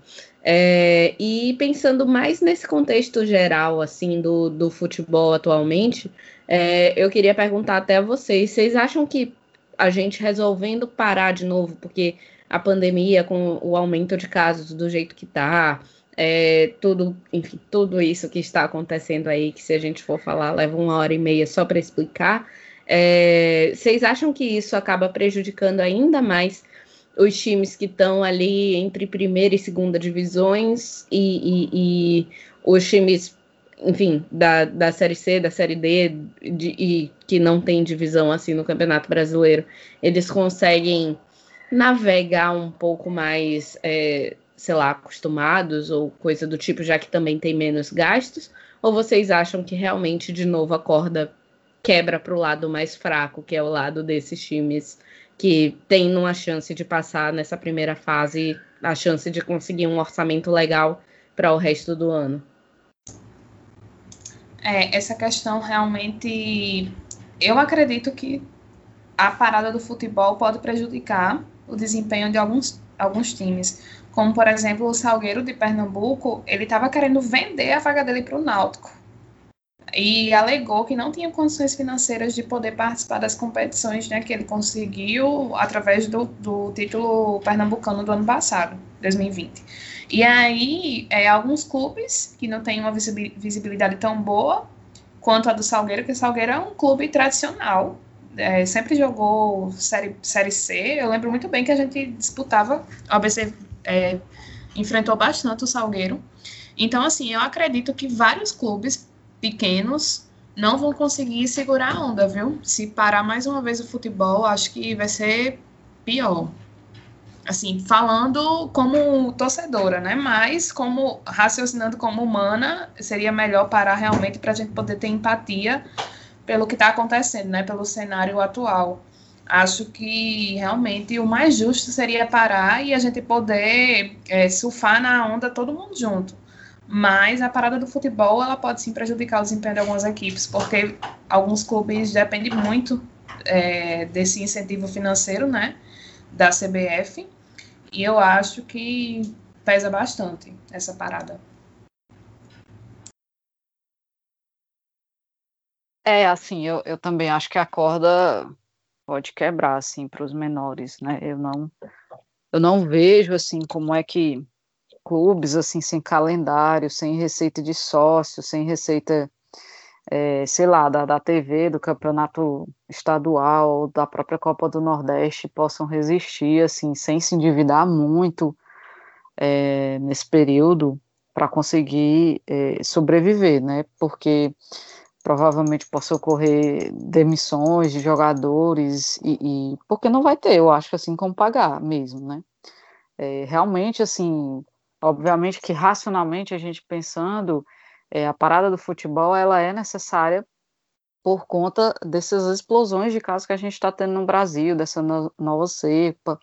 É, e pensando mais nesse contexto geral, assim, do, do futebol atualmente, é, eu queria perguntar até a vocês: vocês acham que a gente resolvendo parar de novo, porque a pandemia, com o aumento de casos do jeito que está é, tudo, enfim, tudo isso que está acontecendo aí, que se a gente for falar, leva uma hora e meia só para explicar. É, vocês acham que isso acaba prejudicando ainda mais os times que estão ali entre primeira e segunda divisões e, e, e os times, enfim, da, da Série C, da Série D de, e que não tem divisão assim no Campeonato Brasileiro, eles conseguem navegar um pouco mais, é, sei lá, acostumados ou coisa do tipo, já que também tem menos gastos? Ou vocês acham que realmente, de novo, a corda quebra para o lado mais fraco, que é o lado desses times que tem uma chance de passar nessa primeira fase, a chance de conseguir um orçamento legal para o resto do ano? É, essa questão realmente. Eu acredito que a parada do futebol pode prejudicar o desempenho de alguns, alguns times. Como, por exemplo, o Salgueiro de Pernambuco, ele estava querendo vender a vaga dele para o Náutico e alegou que não tinha condições financeiras de poder participar das competições né, que ele conseguiu através do, do título pernambucano do ano passado, 2020. E aí, é, alguns clubes que não têm uma visibilidade tão boa quanto a do Salgueiro, que o Salgueiro é um clube tradicional, é, sempre jogou série, série C. Eu lembro muito bem que a gente disputava, a ABC é, enfrentou bastante o Salgueiro. Então, assim, eu acredito que vários clubes pequenos não vão conseguir segurar a onda, viu? Se parar mais uma vez o futebol, acho que vai ser pior. Assim, falando como torcedora, né? Mas como raciocinando como humana, seria melhor parar realmente para a gente poder ter empatia pelo que está acontecendo, né? Pelo cenário atual. Acho que realmente o mais justo seria parar e a gente poder é, surfar na onda todo mundo junto. Mas a parada do futebol ela pode sim prejudicar o desempenho de algumas equipes, porque alguns clubes dependem muito é, desse incentivo financeiro, né, da CBF. E eu acho que pesa bastante essa parada. É, assim, eu, eu também acho que a corda pode quebrar, assim, para os menores, né? Eu não, eu não vejo, assim, como é que clubes assim sem calendário, sem receita de sócio, sem receita, é, sei lá, da, da TV, do campeonato estadual, da própria Copa do Nordeste possam resistir assim, sem se endividar muito é, nesse período para conseguir é, sobreviver, né? Porque provavelmente possa ocorrer demissões de jogadores e, e, porque não vai ter, eu acho assim como pagar mesmo, né? É, realmente assim Obviamente que racionalmente a gente pensando, é, a parada do futebol ela é necessária por conta dessas explosões de casos que a gente está tendo no Brasil, dessa no, nova cepa.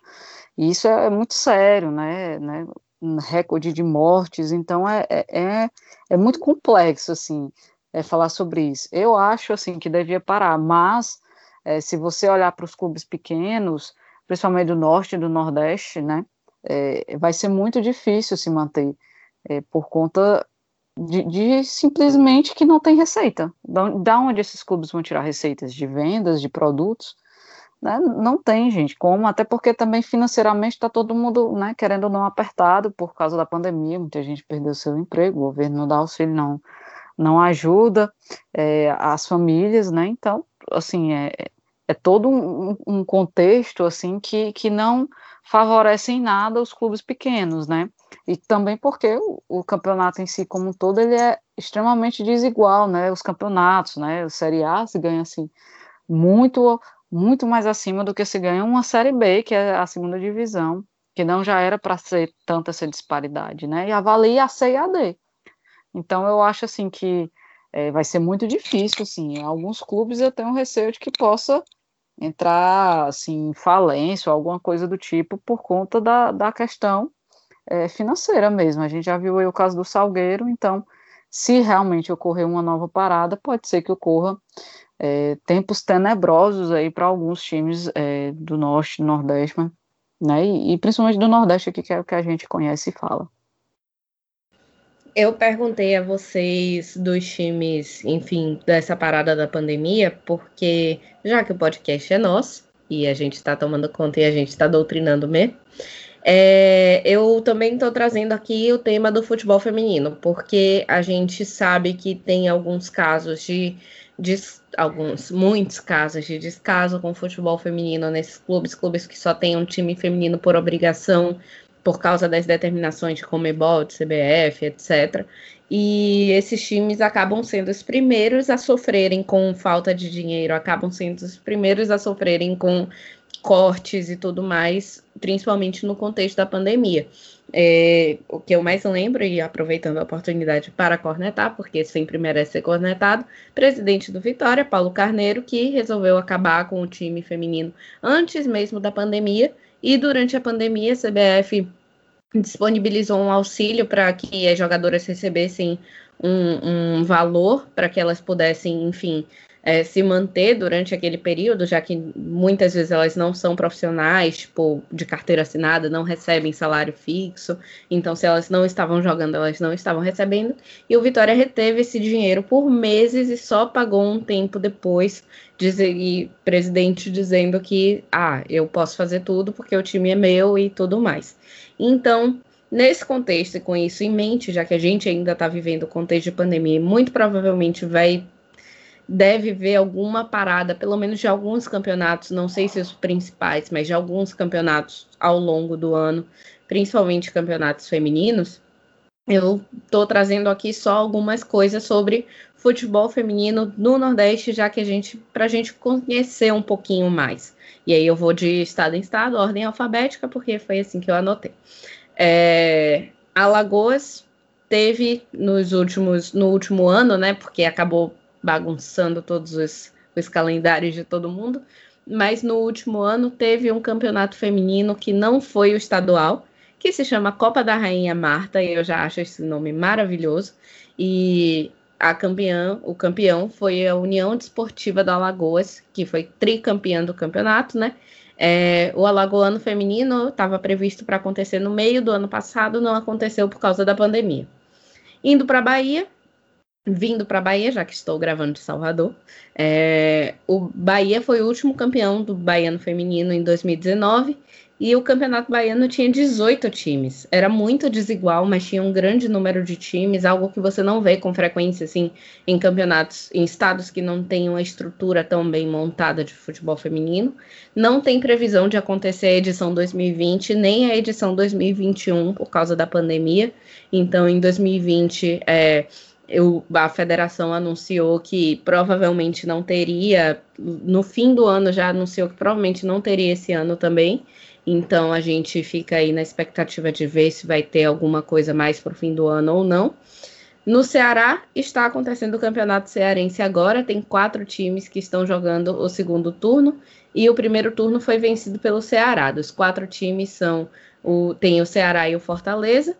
E isso é, é muito sério, né? né? Um recorde de mortes, então é, é, é, é muito complexo, assim, é, falar sobre isso. Eu acho, assim, que devia parar, mas é, se você olhar para os clubes pequenos, principalmente do Norte e do Nordeste, né, é, vai ser muito difícil se manter é, por conta de, de, simplesmente que não tem receita. Da, da onde esses clubes vão tirar receitas? De vendas, de produtos? Né? Não tem, gente, como, até porque também financeiramente está todo mundo né, querendo ou não apertado por causa da pandemia, muita gente perdeu seu emprego, o governo não dá auxílio, não, não ajuda é, as famílias, né? Então, assim, é, é todo um, um contexto assim que, que não favorece em nada os clubes pequenos, né? E também porque o, o, campeonato em si como um todo ele é extremamente desigual, né? Os campeonatos, né? O Série A se ganha assim muito muito mais acima do que se ganha uma Série B, que é a segunda divisão, que não já era para ser tanta essa disparidade, né? E avalia a C e a D. Então eu acho assim que é, vai ser muito difícil, assim. Alguns clubes eu tenho receio de que possa entrar assim, em falência ou alguma coisa do tipo por conta da, da questão é, financeira mesmo. A gente já viu aí o caso do Salgueiro, então, se realmente ocorrer uma nova parada, pode ser que ocorra é, tempos tenebrosos aí para alguns times do Norte, Nordeste, né, e, e principalmente do Nordeste aqui, que é o que a gente conhece e fala. Eu perguntei a vocês dos times, enfim, dessa parada da pandemia, porque já que o podcast é nosso e a gente está tomando conta e a gente está doutrinando mesmo, é, eu também estou trazendo aqui o tema do futebol feminino, porque a gente sabe que tem alguns casos de alguns, muitos casos de descaso com o futebol feminino nesses clubes, clubes que só têm um time feminino por obrigação, por causa das determinações de Comebol, de CBF, etc. E esses times acabam sendo os primeiros a sofrerem com falta de dinheiro, acabam sendo os primeiros a sofrerem com cortes e tudo mais, principalmente no contexto da pandemia. É, o que eu mais lembro, e aproveitando a oportunidade para cornetar, porque sempre merece ser cornetado, presidente do Vitória, Paulo Carneiro, que resolveu acabar com o time feminino antes mesmo da pandemia, e durante a pandemia a CBF disponibilizou um auxílio para que as jogadoras recebessem um, um valor para que elas pudessem, enfim, é, se manter durante aquele período, já que muitas vezes elas não são profissionais, tipo, de carteira assinada, não recebem salário fixo, então se elas não estavam jogando, elas não estavam recebendo, e o Vitória reteve esse dinheiro por meses e só pagou um tempo depois, dizer, e presidente dizendo que, ah, eu posso fazer tudo porque o time é meu e tudo mais. Então, Nesse contexto e com isso em mente, já que a gente ainda está vivendo o contexto de pandemia e muito provavelmente vai deve ver alguma parada, pelo menos de alguns campeonatos, não sei se os principais, mas de alguns campeonatos ao longo do ano, principalmente campeonatos femininos. Eu estou trazendo aqui só algumas coisas sobre futebol feminino no Nordeste, já que a gente, para a gente conhecer um pouquinho mais. E aí eu vou de estado em estado, ordem alfabética, porque foi assim que eu anotei. É, Alagoas teve nos últimos, no último ano, né? Porque acabou bagunçando todos os, os calendários de todo mundo. Mas no último ano teve um campeonato feminino que não foi o estadual, que se chama Copa da Rainha Marta, e eu já acho esse nome maravilhoso. E a campeã, o campeão foi a União Desportiva do Alagoas, que foi tricampeã do campeonato, né? É, o Alagoano Feminino estava previsto para acontecer no meio do ano passado, não aconteceu por causa da pandemia. Indo para a Bahia, vindo para a Bahia, já que estou gravando de Salvador. É, o Bahia foi o último campeão do Baiano Feminino em 2019 e o Campeonato Baiano tinha 18 times. Era muito desigual, mas tinha um grande número de times, algo que você não vê com frequência assim em campeonatos, em estados que não têm uma estrutura tão bem montada de futebol feminino. Não tem previsão de acontecer a edição 2020 nem a edição 2021 por causa da pandemia. Então, em 2020, é, eu, a federação anunciou que provavelmente não teria, no fim do ano já anunciou que provavelmente não teria esse ano também. Então a gente fica aí na expectativa de ver se vai ter alguma coisa mais para o fim do ano ou não. No Ceará está acontecendo o campeonato cearense agora, tem quatro times que estão jogando o segundo turno e o primeiro turno foi vencido pelo Ceará. Dos quatro times são o tem o Ceará e o Fortaleza.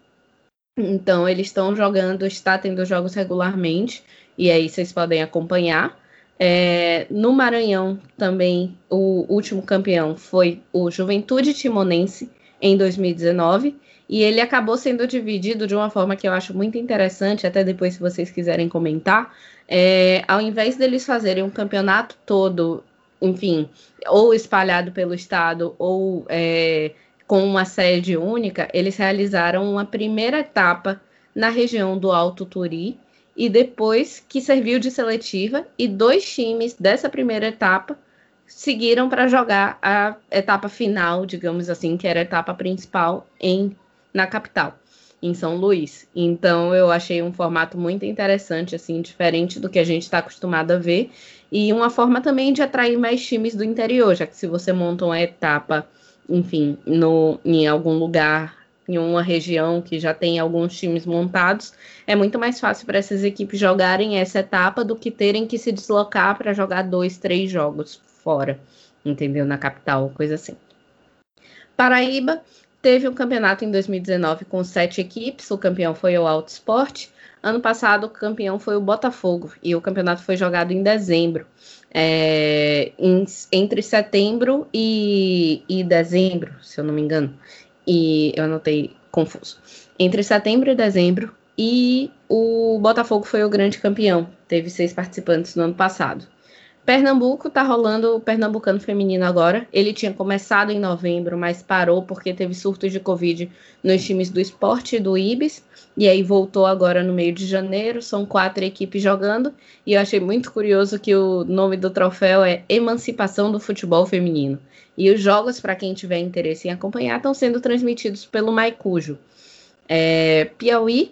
Então, eles estão jogando, está tendo jogos regularmente, e aí vocês podem acompanhar. É, no Maranhão, também, o último campeão foi o Juventude Timonense, em 2019, e ele acabou sendo dividido de uma forma que eu acho muito interessante, até depois, se vocês quiserem comentar. É, ao invés deles fazerem um campeonato todo, enfim, ou espalhado pelo estado, ou. É, com uma sede única, eles realizaram uma primeira etapa na região do Alto Turi e depois que serviu de seletiva e dois times dessa primeira etapa seguiram para jogar a etapa final, digamos assim, que era a etapa principal em na capital, em São Luís. Então eu achei um formato muito interessante, assim, diferente do que a gente está acostumado a ver e uma forma também de atrair mais times do interior, já que se você monta uma etapa enfim, no, em algum lugar, em uma região que já tem alguns times montados, é muito mais fácil para essas equipes jogarem essa etapa do que terem que se deslocar para jogar dois, três jogos fora, entendeu? Na capital, coisa assim. Paraíba teve um campeonato em 2019 com sete equipes, o campeão foi o Alto Esporte. Ano passado, o campeão foi o Botafogo e o campeonato foi jogado em dezembro é, em, entre setembro e, e dezembro, se eu não me engano. E eu anotei confuso. Entre setembro e dezembro, e o Botafogo foi o grande campeão. Teve seis participantes no ano passado. Pernambuco tá rolando o Pernambucano Feminino agora. Ele tinha começado em novembro, mas parou porque teve surtos de Covid nos times do esporte e do Ibis. E aí voltou agora no meio de janeiro. São quatro equipes jogando. E eu achei muito curioso que o nome do troféu é Emancipação do Futebol Feminino. E os jogos, para quem tiver interesse em acompanhar, estão sendo transmitidos pelo Maicujo. É, Piauí,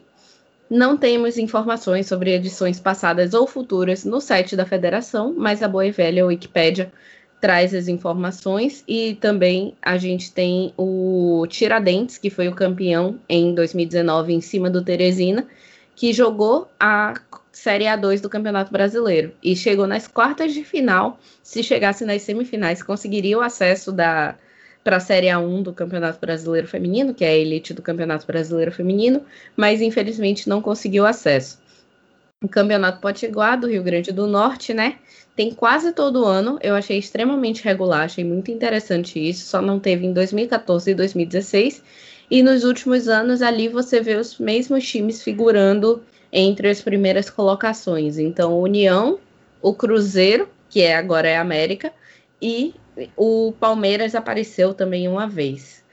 não temos informações sobre edições passadas ou futuras no site da federação, mas a boa e velha Wikipédia traz as informações e também a gente tem o Tiradentes, que foi o campeão em 2019 em cima do Teresina, que jogou a Série A2 do Campeonato Brasileiro e chegou nas quartas de final. Se chegasse nas semifinais, conseguiria o acesso da para a Série A1 do Campeonato Brasileiro Feminino, que é a elite do Campeonato Brasileiro Feminino, mas infelizmente não conseguiu acesso. O Campeonato Potiguar do Rio Grande do Norte, né? Tem quase todo ano. Eu achei extremamente regular, achei muito interessante isso. Só não teve em 2014 e 2016. E nos últimos anos ali você vê os mesmos times figurando entre as primeiras colocações. Então, União, o Cruzeiro, que é agora é América, e o Palmeiras apareceu também uma vez.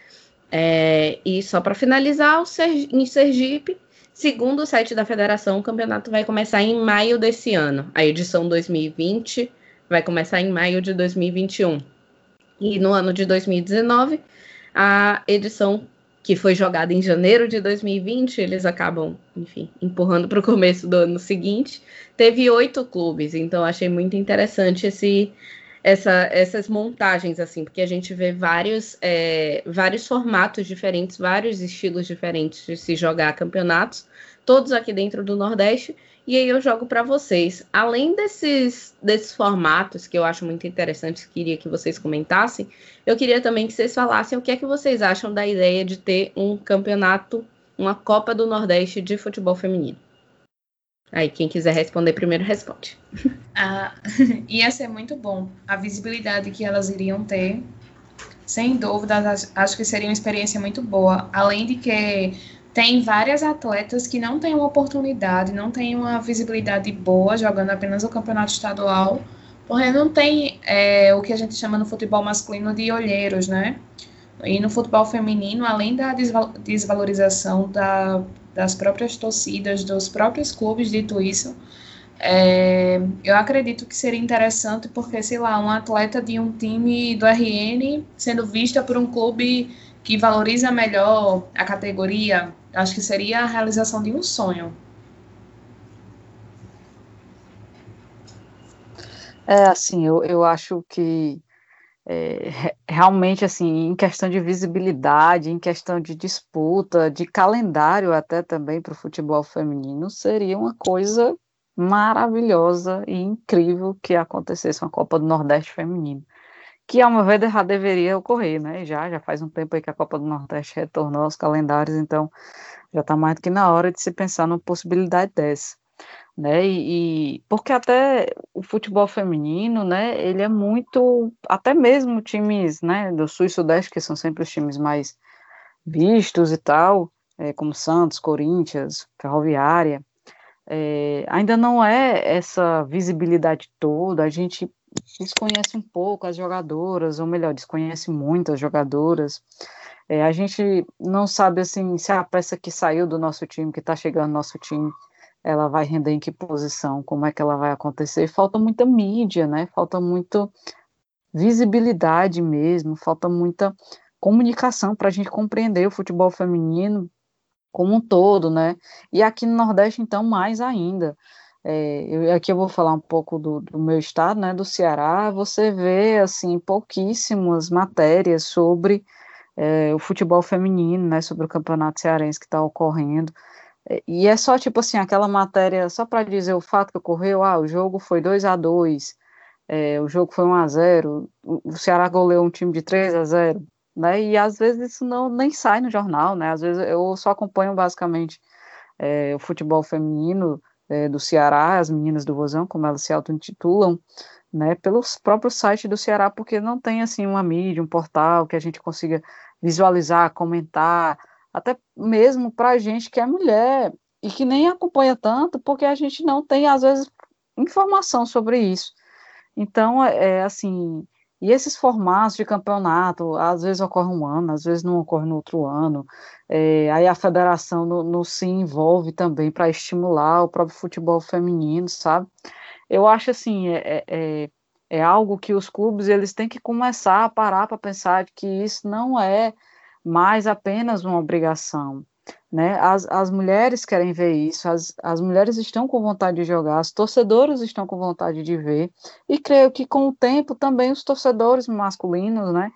É, e só para finalizar, o Ser, em Sergipe, segundo o site da federação, o campeonato vai começar em maio desse ano. A edição 2020 vai começar em maio de 2021. E no ano de 2019, a edição que foi jogada em janeiro de 2020, eles acabam, enfim, empurrando para o começo do ano seguinte. Teve oito clubes, então achei muito interessante esse essa, essas montagens, assim, porque a gente vê vários, é, vários formatos diferentes, vários estilos diferentes de se jogar campeonatos, todos aqui dentro do Nordeste. E aí eu jogo para vocês. Além desses, desses formatos que eu acho muito interessantes, queria que vocês comentassem, eu queria também que vocês falassem o que é que vocês acham da ideia de ter um campeonato, uma Copa do Nordeste de futebol feminino. Aí, quem quiser responder primeiro, responde. Ah, ia ser muito bom. A visibilidade que elas iriam ter, sem dúvida, acho que seria uma experiência muito boa. Além de que tem várias atletas que não têm uma oportunidade, não têm uma visibilidade boa jogando apenas o campeonato estadual, porque não tem é, o que a gente chama no futebol masculino de olheiros, né? E no futebol feminino, além da desvalorização da, das próprias torcidas, dos próprios clubes, dito isso, é, eu acredito que seria interessante porque, sei lá, um atleta de um time do RN sendo vista por um clube que valoriza melhor a categoria, acho que seria a realização de um sonho. É, assim, eu, eu acho que é, realmente, assim, em questão de visibilidade, em questão de disputa, de calendário até também para o futebol feminino, seria uma coisa maravilhosa e incrível que acontecesse uma Copa do Nordeste feminino. Que, ao meu ver, já deveria ocorrer, né? Já, já faz um tempo aí que a Copa do Nordeste retornou aos calendários, então já está mais do que na hora de se pensar numa possibilidade dessa né? E, e, porque até o futebol feminino, né? Ele é muito, até mesmo times, né? Do Sul e Sudeste que são sempre os times mais vistos e tal, é, como Santos, Corinthians, Ferroviária, é, ainda não é essa visibilidade toda. A gente desconhece um pouco as jogadoras, ou melhor, desconhece muito as jogadoras. É, a gente não sabe assim se a peça que saiu do nosso time, que está chegando no nosso time, ela vai render em que posição, como é que ela vai acontecer. Falta muita mídia, né? Falta muita visibilidade mesmo, falta muita comunicação para a gente compreender o futebol feminino como um todo, né? E aqui no Nordeste, então, mais ainda. É, eu, aqui eu vou falar um pouco do, do, meu estado, né, do Ceará, você vê, assim, pouquíssimas matérias sobre é, o futebol feminino, né, sobre o campeonato cearense que está ocorrendo, e é só, tipo assim, aquela matéria, só para dizer o fato que ocorreu, ah, o jogo foi 2 a 2 é, o jogo foi 1 a 0 o Ceará goleou um time de 3 a 0 né, e às vezes isso não nem sai no jornal, né, às vezes eu só acompanho basicamente é, o futebol feminino é, do Ceará, as meninas do Vozão, como elas se auto-intitulam, né, pelos próprios sites do Ceará, porque não tem, assim, uma mídia, um portal que a gente consiga visualizar, comentar, até mesmo para a gente que é mulher e que nem acompanha tanto, porque a gente não tem, às vezes, informação sobre isso. Então, é, é assim, e esses formatos de campeonato, às vezes ocorre um ano, às vezes não ocorre no outro ano, é, aí a federação não, não se envolve também para estimular o próprio futebol feminino, sabe? Eu acho assim, é, é, é algo que os clubes eles têm que começar a parar para pensar que isso não é mais apenas uma obrigação, né? As, as mulheres querem ver isso, as, as mulheres estão com vontade de jogar, os torcedores estão com vontade de ver, e creio que com o tempo também os torcedores masculinos, né,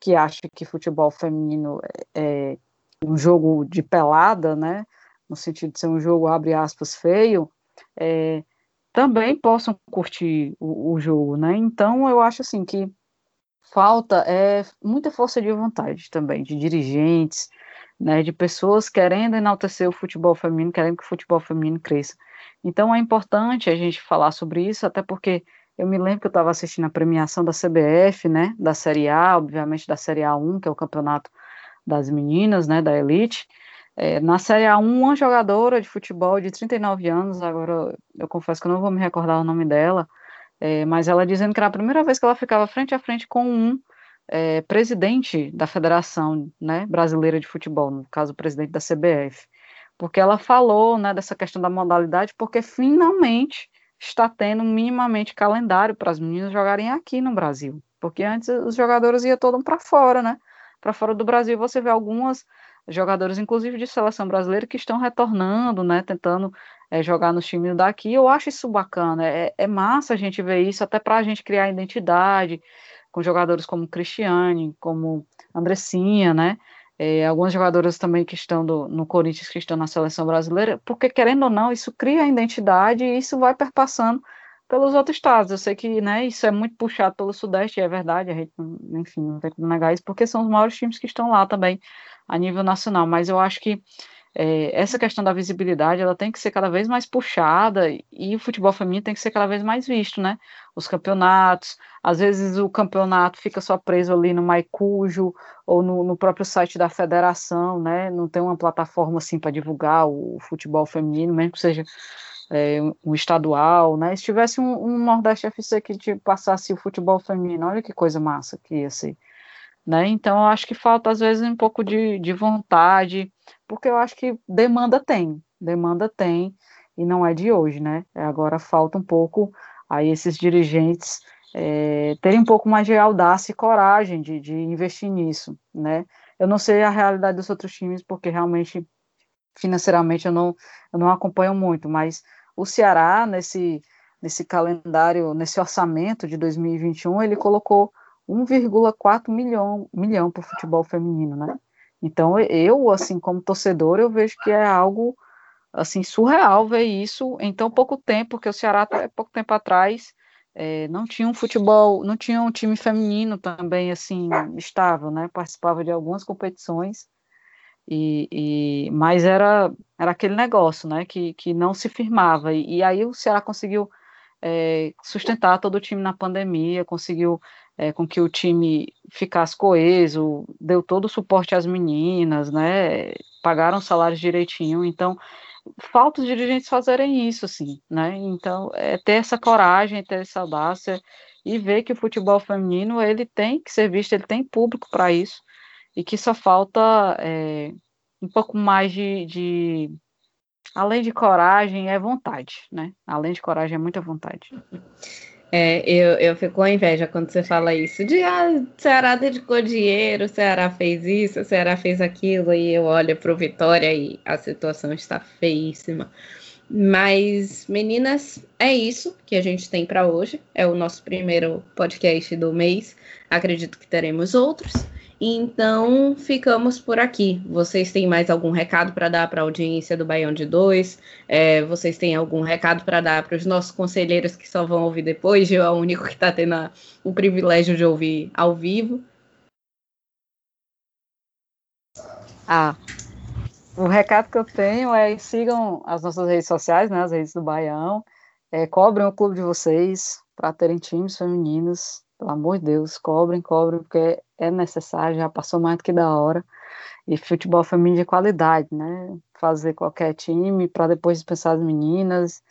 que acham que futebol feminino é, é um jogo de pelada, né, no sentido de ser um jogo, abre aspas, feio, é, também possam curtir o, o jogo, né, então eu acho assim que falta é muita força de vontade também, de dirigentes, né, de pessoas querendo enaltecer o futebol feminino, querendo que o futebol feminino cresça. Então é importante a gente falar sobre isso, até porque eu me lembro que eu estava assistindo a premiação da CBF, né, da Série A, obviamente da Série A1, que é o campeonato das meninas, né, da elite. É, na Série A1, uma jogadora de futebol de 39 anos, agora eu confesso que eu não vou me recordar o nome dela, é, mas ela dizendo que era a primeira vez que ela ficava frente a frente com um é, presidente da Federação né, Brasileira de Futebol, no caso, o presidente da CBF, porque ela falou né, dessa questão da modalidade, porque finalmente está tendo minimamente calendário para as meninas jogarem aqui no Brasil, porque antes os jogadores iam todos para fora, né? Para fora do Brasil você vê algumas jogadores, inclusive de seleção brasileira, que estão retornando, né? Tentando é, jogar nos times daqui. Eu acho isso bacana, é, é massa a gente ver isso, até para a gente criar identidade, com jogadores como Cristiane, como Andressinha, né? É, algumas jogadoras também que estão do, no Corinthians, que estão na seleção brasileira, porque querendo ou não, isso cria identidade e isso vai perpassando pelos outros estados. Eu sei que né, isso é muito puxado pelo Sudeste, é verdade, a gente, enfim, não tem como negar isso, porque são os maiores times que estão lá também a nível nacional, mas eu acho que é, essa questão da visibilidade ela tem que ser cada vez mais puxada e o futebol feminino tem que ser cada vez mais visto, né? Os campeonatos, às vezes o campeonato fica só preso ali no Maicujo ou no, no próprio site da federação, né? Não tem uma plataforma assim para divulgar o futebol feminino, mesmo que seja é, um estadual, né? Se tivesse um, um Nordeste FC que te passasse o futebol feminino, olha que coisa massa que ia ser. Né? Então, eu acho que falta, às vezes, um pouco de, de vontade, porque eu acho que demanda tem, demanda tem, e não é de hoje, né? Agora falta um pouco aí esses dirigentes é, terem um pouco mais de audácia e coragem de, de investir nisso, né? Eu não sei a realidade dos outros times, porque realmente, financeiramente, eu não, eu não acompanho muito, mas o Ceará, nesse, nesse calendário, nesse orçamento de 2021, ele colocou 1,4 milhão, milhão para o futebol feminino, né? Então, eu, assim, como torcedor, eu vejo que é algo, assim, surreal ver isso em tão pouco tempo, porque o Ceará, até pouco tempo atrás, é, não tinha um futebol, não tinha um time feminino também, assim, estável, né? Participava de algumas competições, e, e mas era, era aquele negócio, né? Que, que não se firmava, e, e aí o Ceará conseguiu é, sustentar todo o time na pandemia, conseguiu é, com que o time ficasse coeso, deu todo o suporte às meninas, né? Pagaram salários direitinho, então falta os dirigentes fazerem isso, assim, né? Então, é ter essa coragem, ter essa audácia e ver que o futebol feminino ele tem que ser visto, ele tem público para isso e que só falta é, um pouco mais de, de, além de coragem, é vontade, né? Além de coragem, é muita vontade. É, eu, eu fico com inveja quando você fala isso, de ah, Ceará dedicou dinheiro, Ceará fez isso, Ceará fez aquilo, e eu olho para o Vitória e a situação está feíssima. Mas, meninas, é isso que a gente tem para hoje. É o nosso primeiro podcast do mês. Acredito que teremos outros. Então, ficamos por aqui. Vocês têm mais algum recado para dar para a audiência do Baião de Dois? É, vocês têm algum recado para dar para os nossos conselheiros que só vão ouvir depois? Eu é o único que está tendo a, o privilégio de ouvir ao vivo. Ah, o recado que eu tenho é sigam as nossas redes sociais, né, as redes do Baião, é, cobrem o clube de vocês para terem times femininos pelo amor de Deus, cobrem, cobrem, porque é necessário, já passou mais do que da hora. E futebol feminino de qualidade, né? Fazer qualquer time para depois dispensar as meninas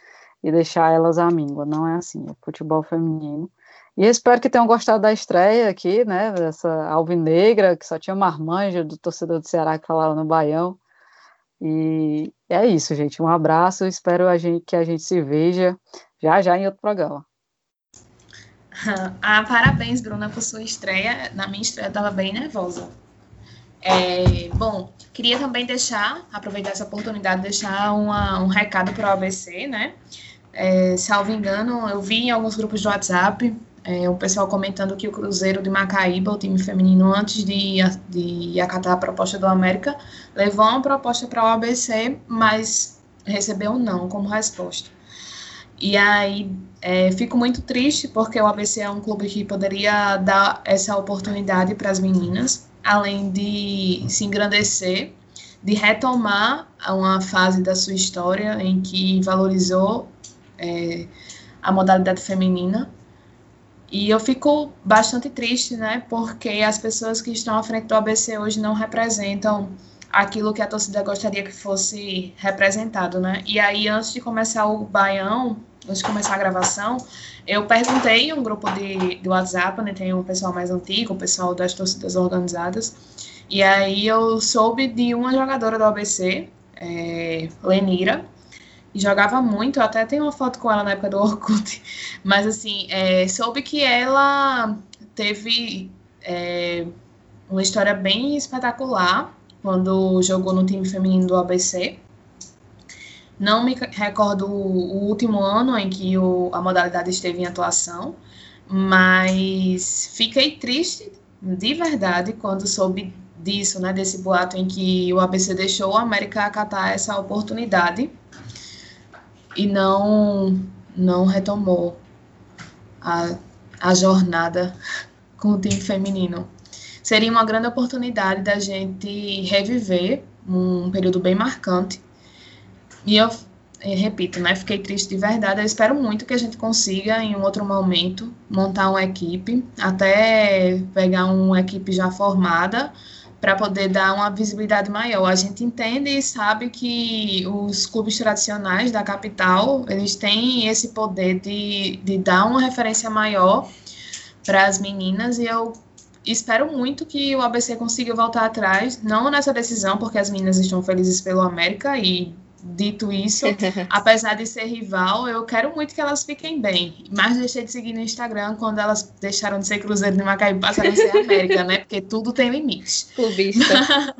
e deixar elas à míngua. Não é assim, é futebol feminino. E espero que tenham gostado da estreia aqui, né? Dessa alvinegra, que só tinha marmanjo do torcedor do Ceará que falava no Baião. E é isso, gente. Um abraço. Espero a gente, que a gente se veja já já em outro programa. Ah, parabéns, Bruna, por sua estreia. Na minha estreia eu estava bem nervosa. É, bom, queria também deixar, aproveitar essa oportunidade, deixar uma, um recado para o ABC, né? É, salvo engano, eu vi em alguns grupos de WhatsApp é, o pessoal comentando que o Cruzeiro de Macaíba, o time feminino, antes de, de acatar a proposta do América, levou uma proposta para o ABC, mas recebeu um não como resposta. E aí é, fico muito triste porque o ABC é um clube que poderia dar essa oportunidade para as meninas, além de se engrandecer, de retomar uma fase da sua história em que valorizou é, a modalidade feminina. E eu fico bastante triste, né? Porque as pessoas que estão à frente do ABC hoje não representam aquilo que a torcida gostaria que fosse representado, né? E aí, antes de começar o Baião, antes de começar a gravação, eu perguntei em um grupo de, de WhatsApp, né? Tem um pessoal mais antigo, o pessoal das torcidas organizadas, e aí eu soube de uma jogadora do ABC, é, Lenira, e jogava muito, eu até tenho uma foto com ela na época do Orkut, mas assim, é, soube que ela teve é, uma história bem espetacular quando jogou no time feminino do ABC. Não me recordo o último ano em que o, a modalidade esteve em atuação, mas fiquei triste de verdade quando soube disso, né, desse boato em que o ABC deixou o América acatar essa oportunidade e não não retomou a, a jornada com o time feminino. Seria uma grande oportunidade da gente reviver um período bem marcante. E eu, eu repito, né, fiquei triste de verdade. Eu espero muito que a gente consiga, em um outro momento, montar uma equipe, até pegar uma equipe já formada para poder dar uma visibilidade maior. A gente entende e sabe que os clubes tradicionais da capital, eles têm esse poder de, de dar uma referência maior para as meninas e eu espero muito que o ABC consiga voltar atrás, não nessa decisão, porque as meninas estão felizes pelo América e Dito isso, apesar de ser rival, eu quero muito que elas fiquem bem. Mas deixei de seguir no Instagram quando elas deixaram de ser Cruzeiro de Macaíba e passaram a ser América, né? Porque tudo tem limite. Clubista.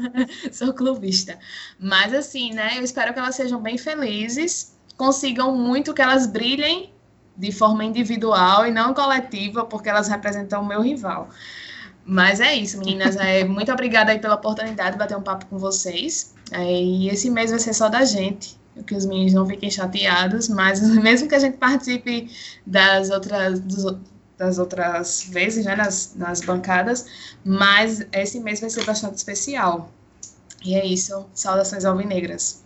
Sou clubista. Mas assim, né? Eu espero que elas sejam bem felizes, consigam muito que elas brilhem de forma individual e não coletiva, porque elas representam o meu rival. Mas é isso, meninas. É, muito obrigada aí pela oportunidade de bater um papo com vocês. É, e esse mês vai ser só da gente, que os meninos não fiquem chateados, mas mesmo que a gente participe das outras, dos, das outras vezes, né, nas, nas bancadas, mas esse mês vai ser bastante especial. E é isso. Saudações alvinegras.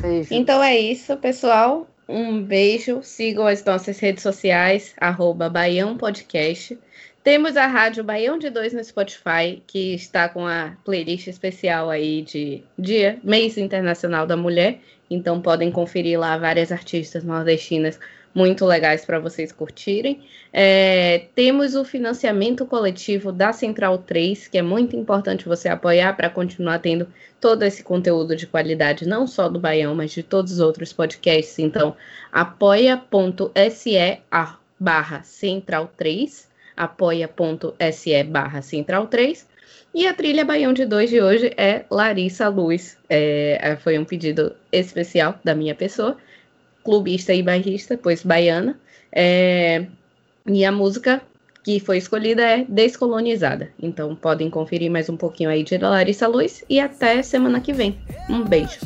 Beijo. Então é isso, pessoal. Um beijo. Sigam as nossas redes sociais, arroba Baião Podcast. Temos a Rádio Baião de Dois no Spotify, que está com a playlist especial aí de Dia, Mês Internacional da Mulher. Então podem conferir lá várias artistas nordestinas muito legais para vocês curtirem. É, temos o financiamento coletivo da Central 3, que é muito importante você apoiar para continuar tendo todo esse conteúdo de qualidade, não só do Baião, mas de todos os outros podcasts. Então, apoia.se barra Central 3 apoia.se barra central 3. E a trilha Baião de 2 de hoje é Larissa Luz. É, é, foi um pedido especial da minha pessoa, clubista e bairrista, pois baiana. É, e a música que foi escolhida é Descolonizada. Então podem conferir mais um pouquinho aí de Larissa Luz e até semana que vem. Um beijo.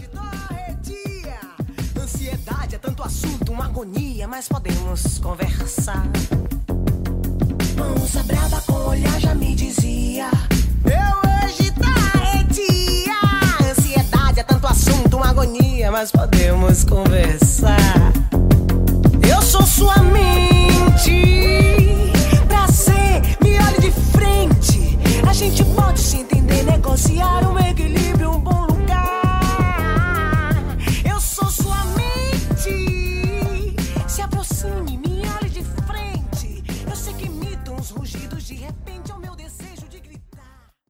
Ansiedade é tanto assunto, uma agonia, mas podemos conversar. Moça brava com olhar já me dizia. Eu hoje tá dia. Ansiedade é tanto assunto, uma agonia, mas podemos conversar. Eu sou sua mente. Prazer, me olhe de frente. A gente pode se entender, negociar um equilíbrio, um bom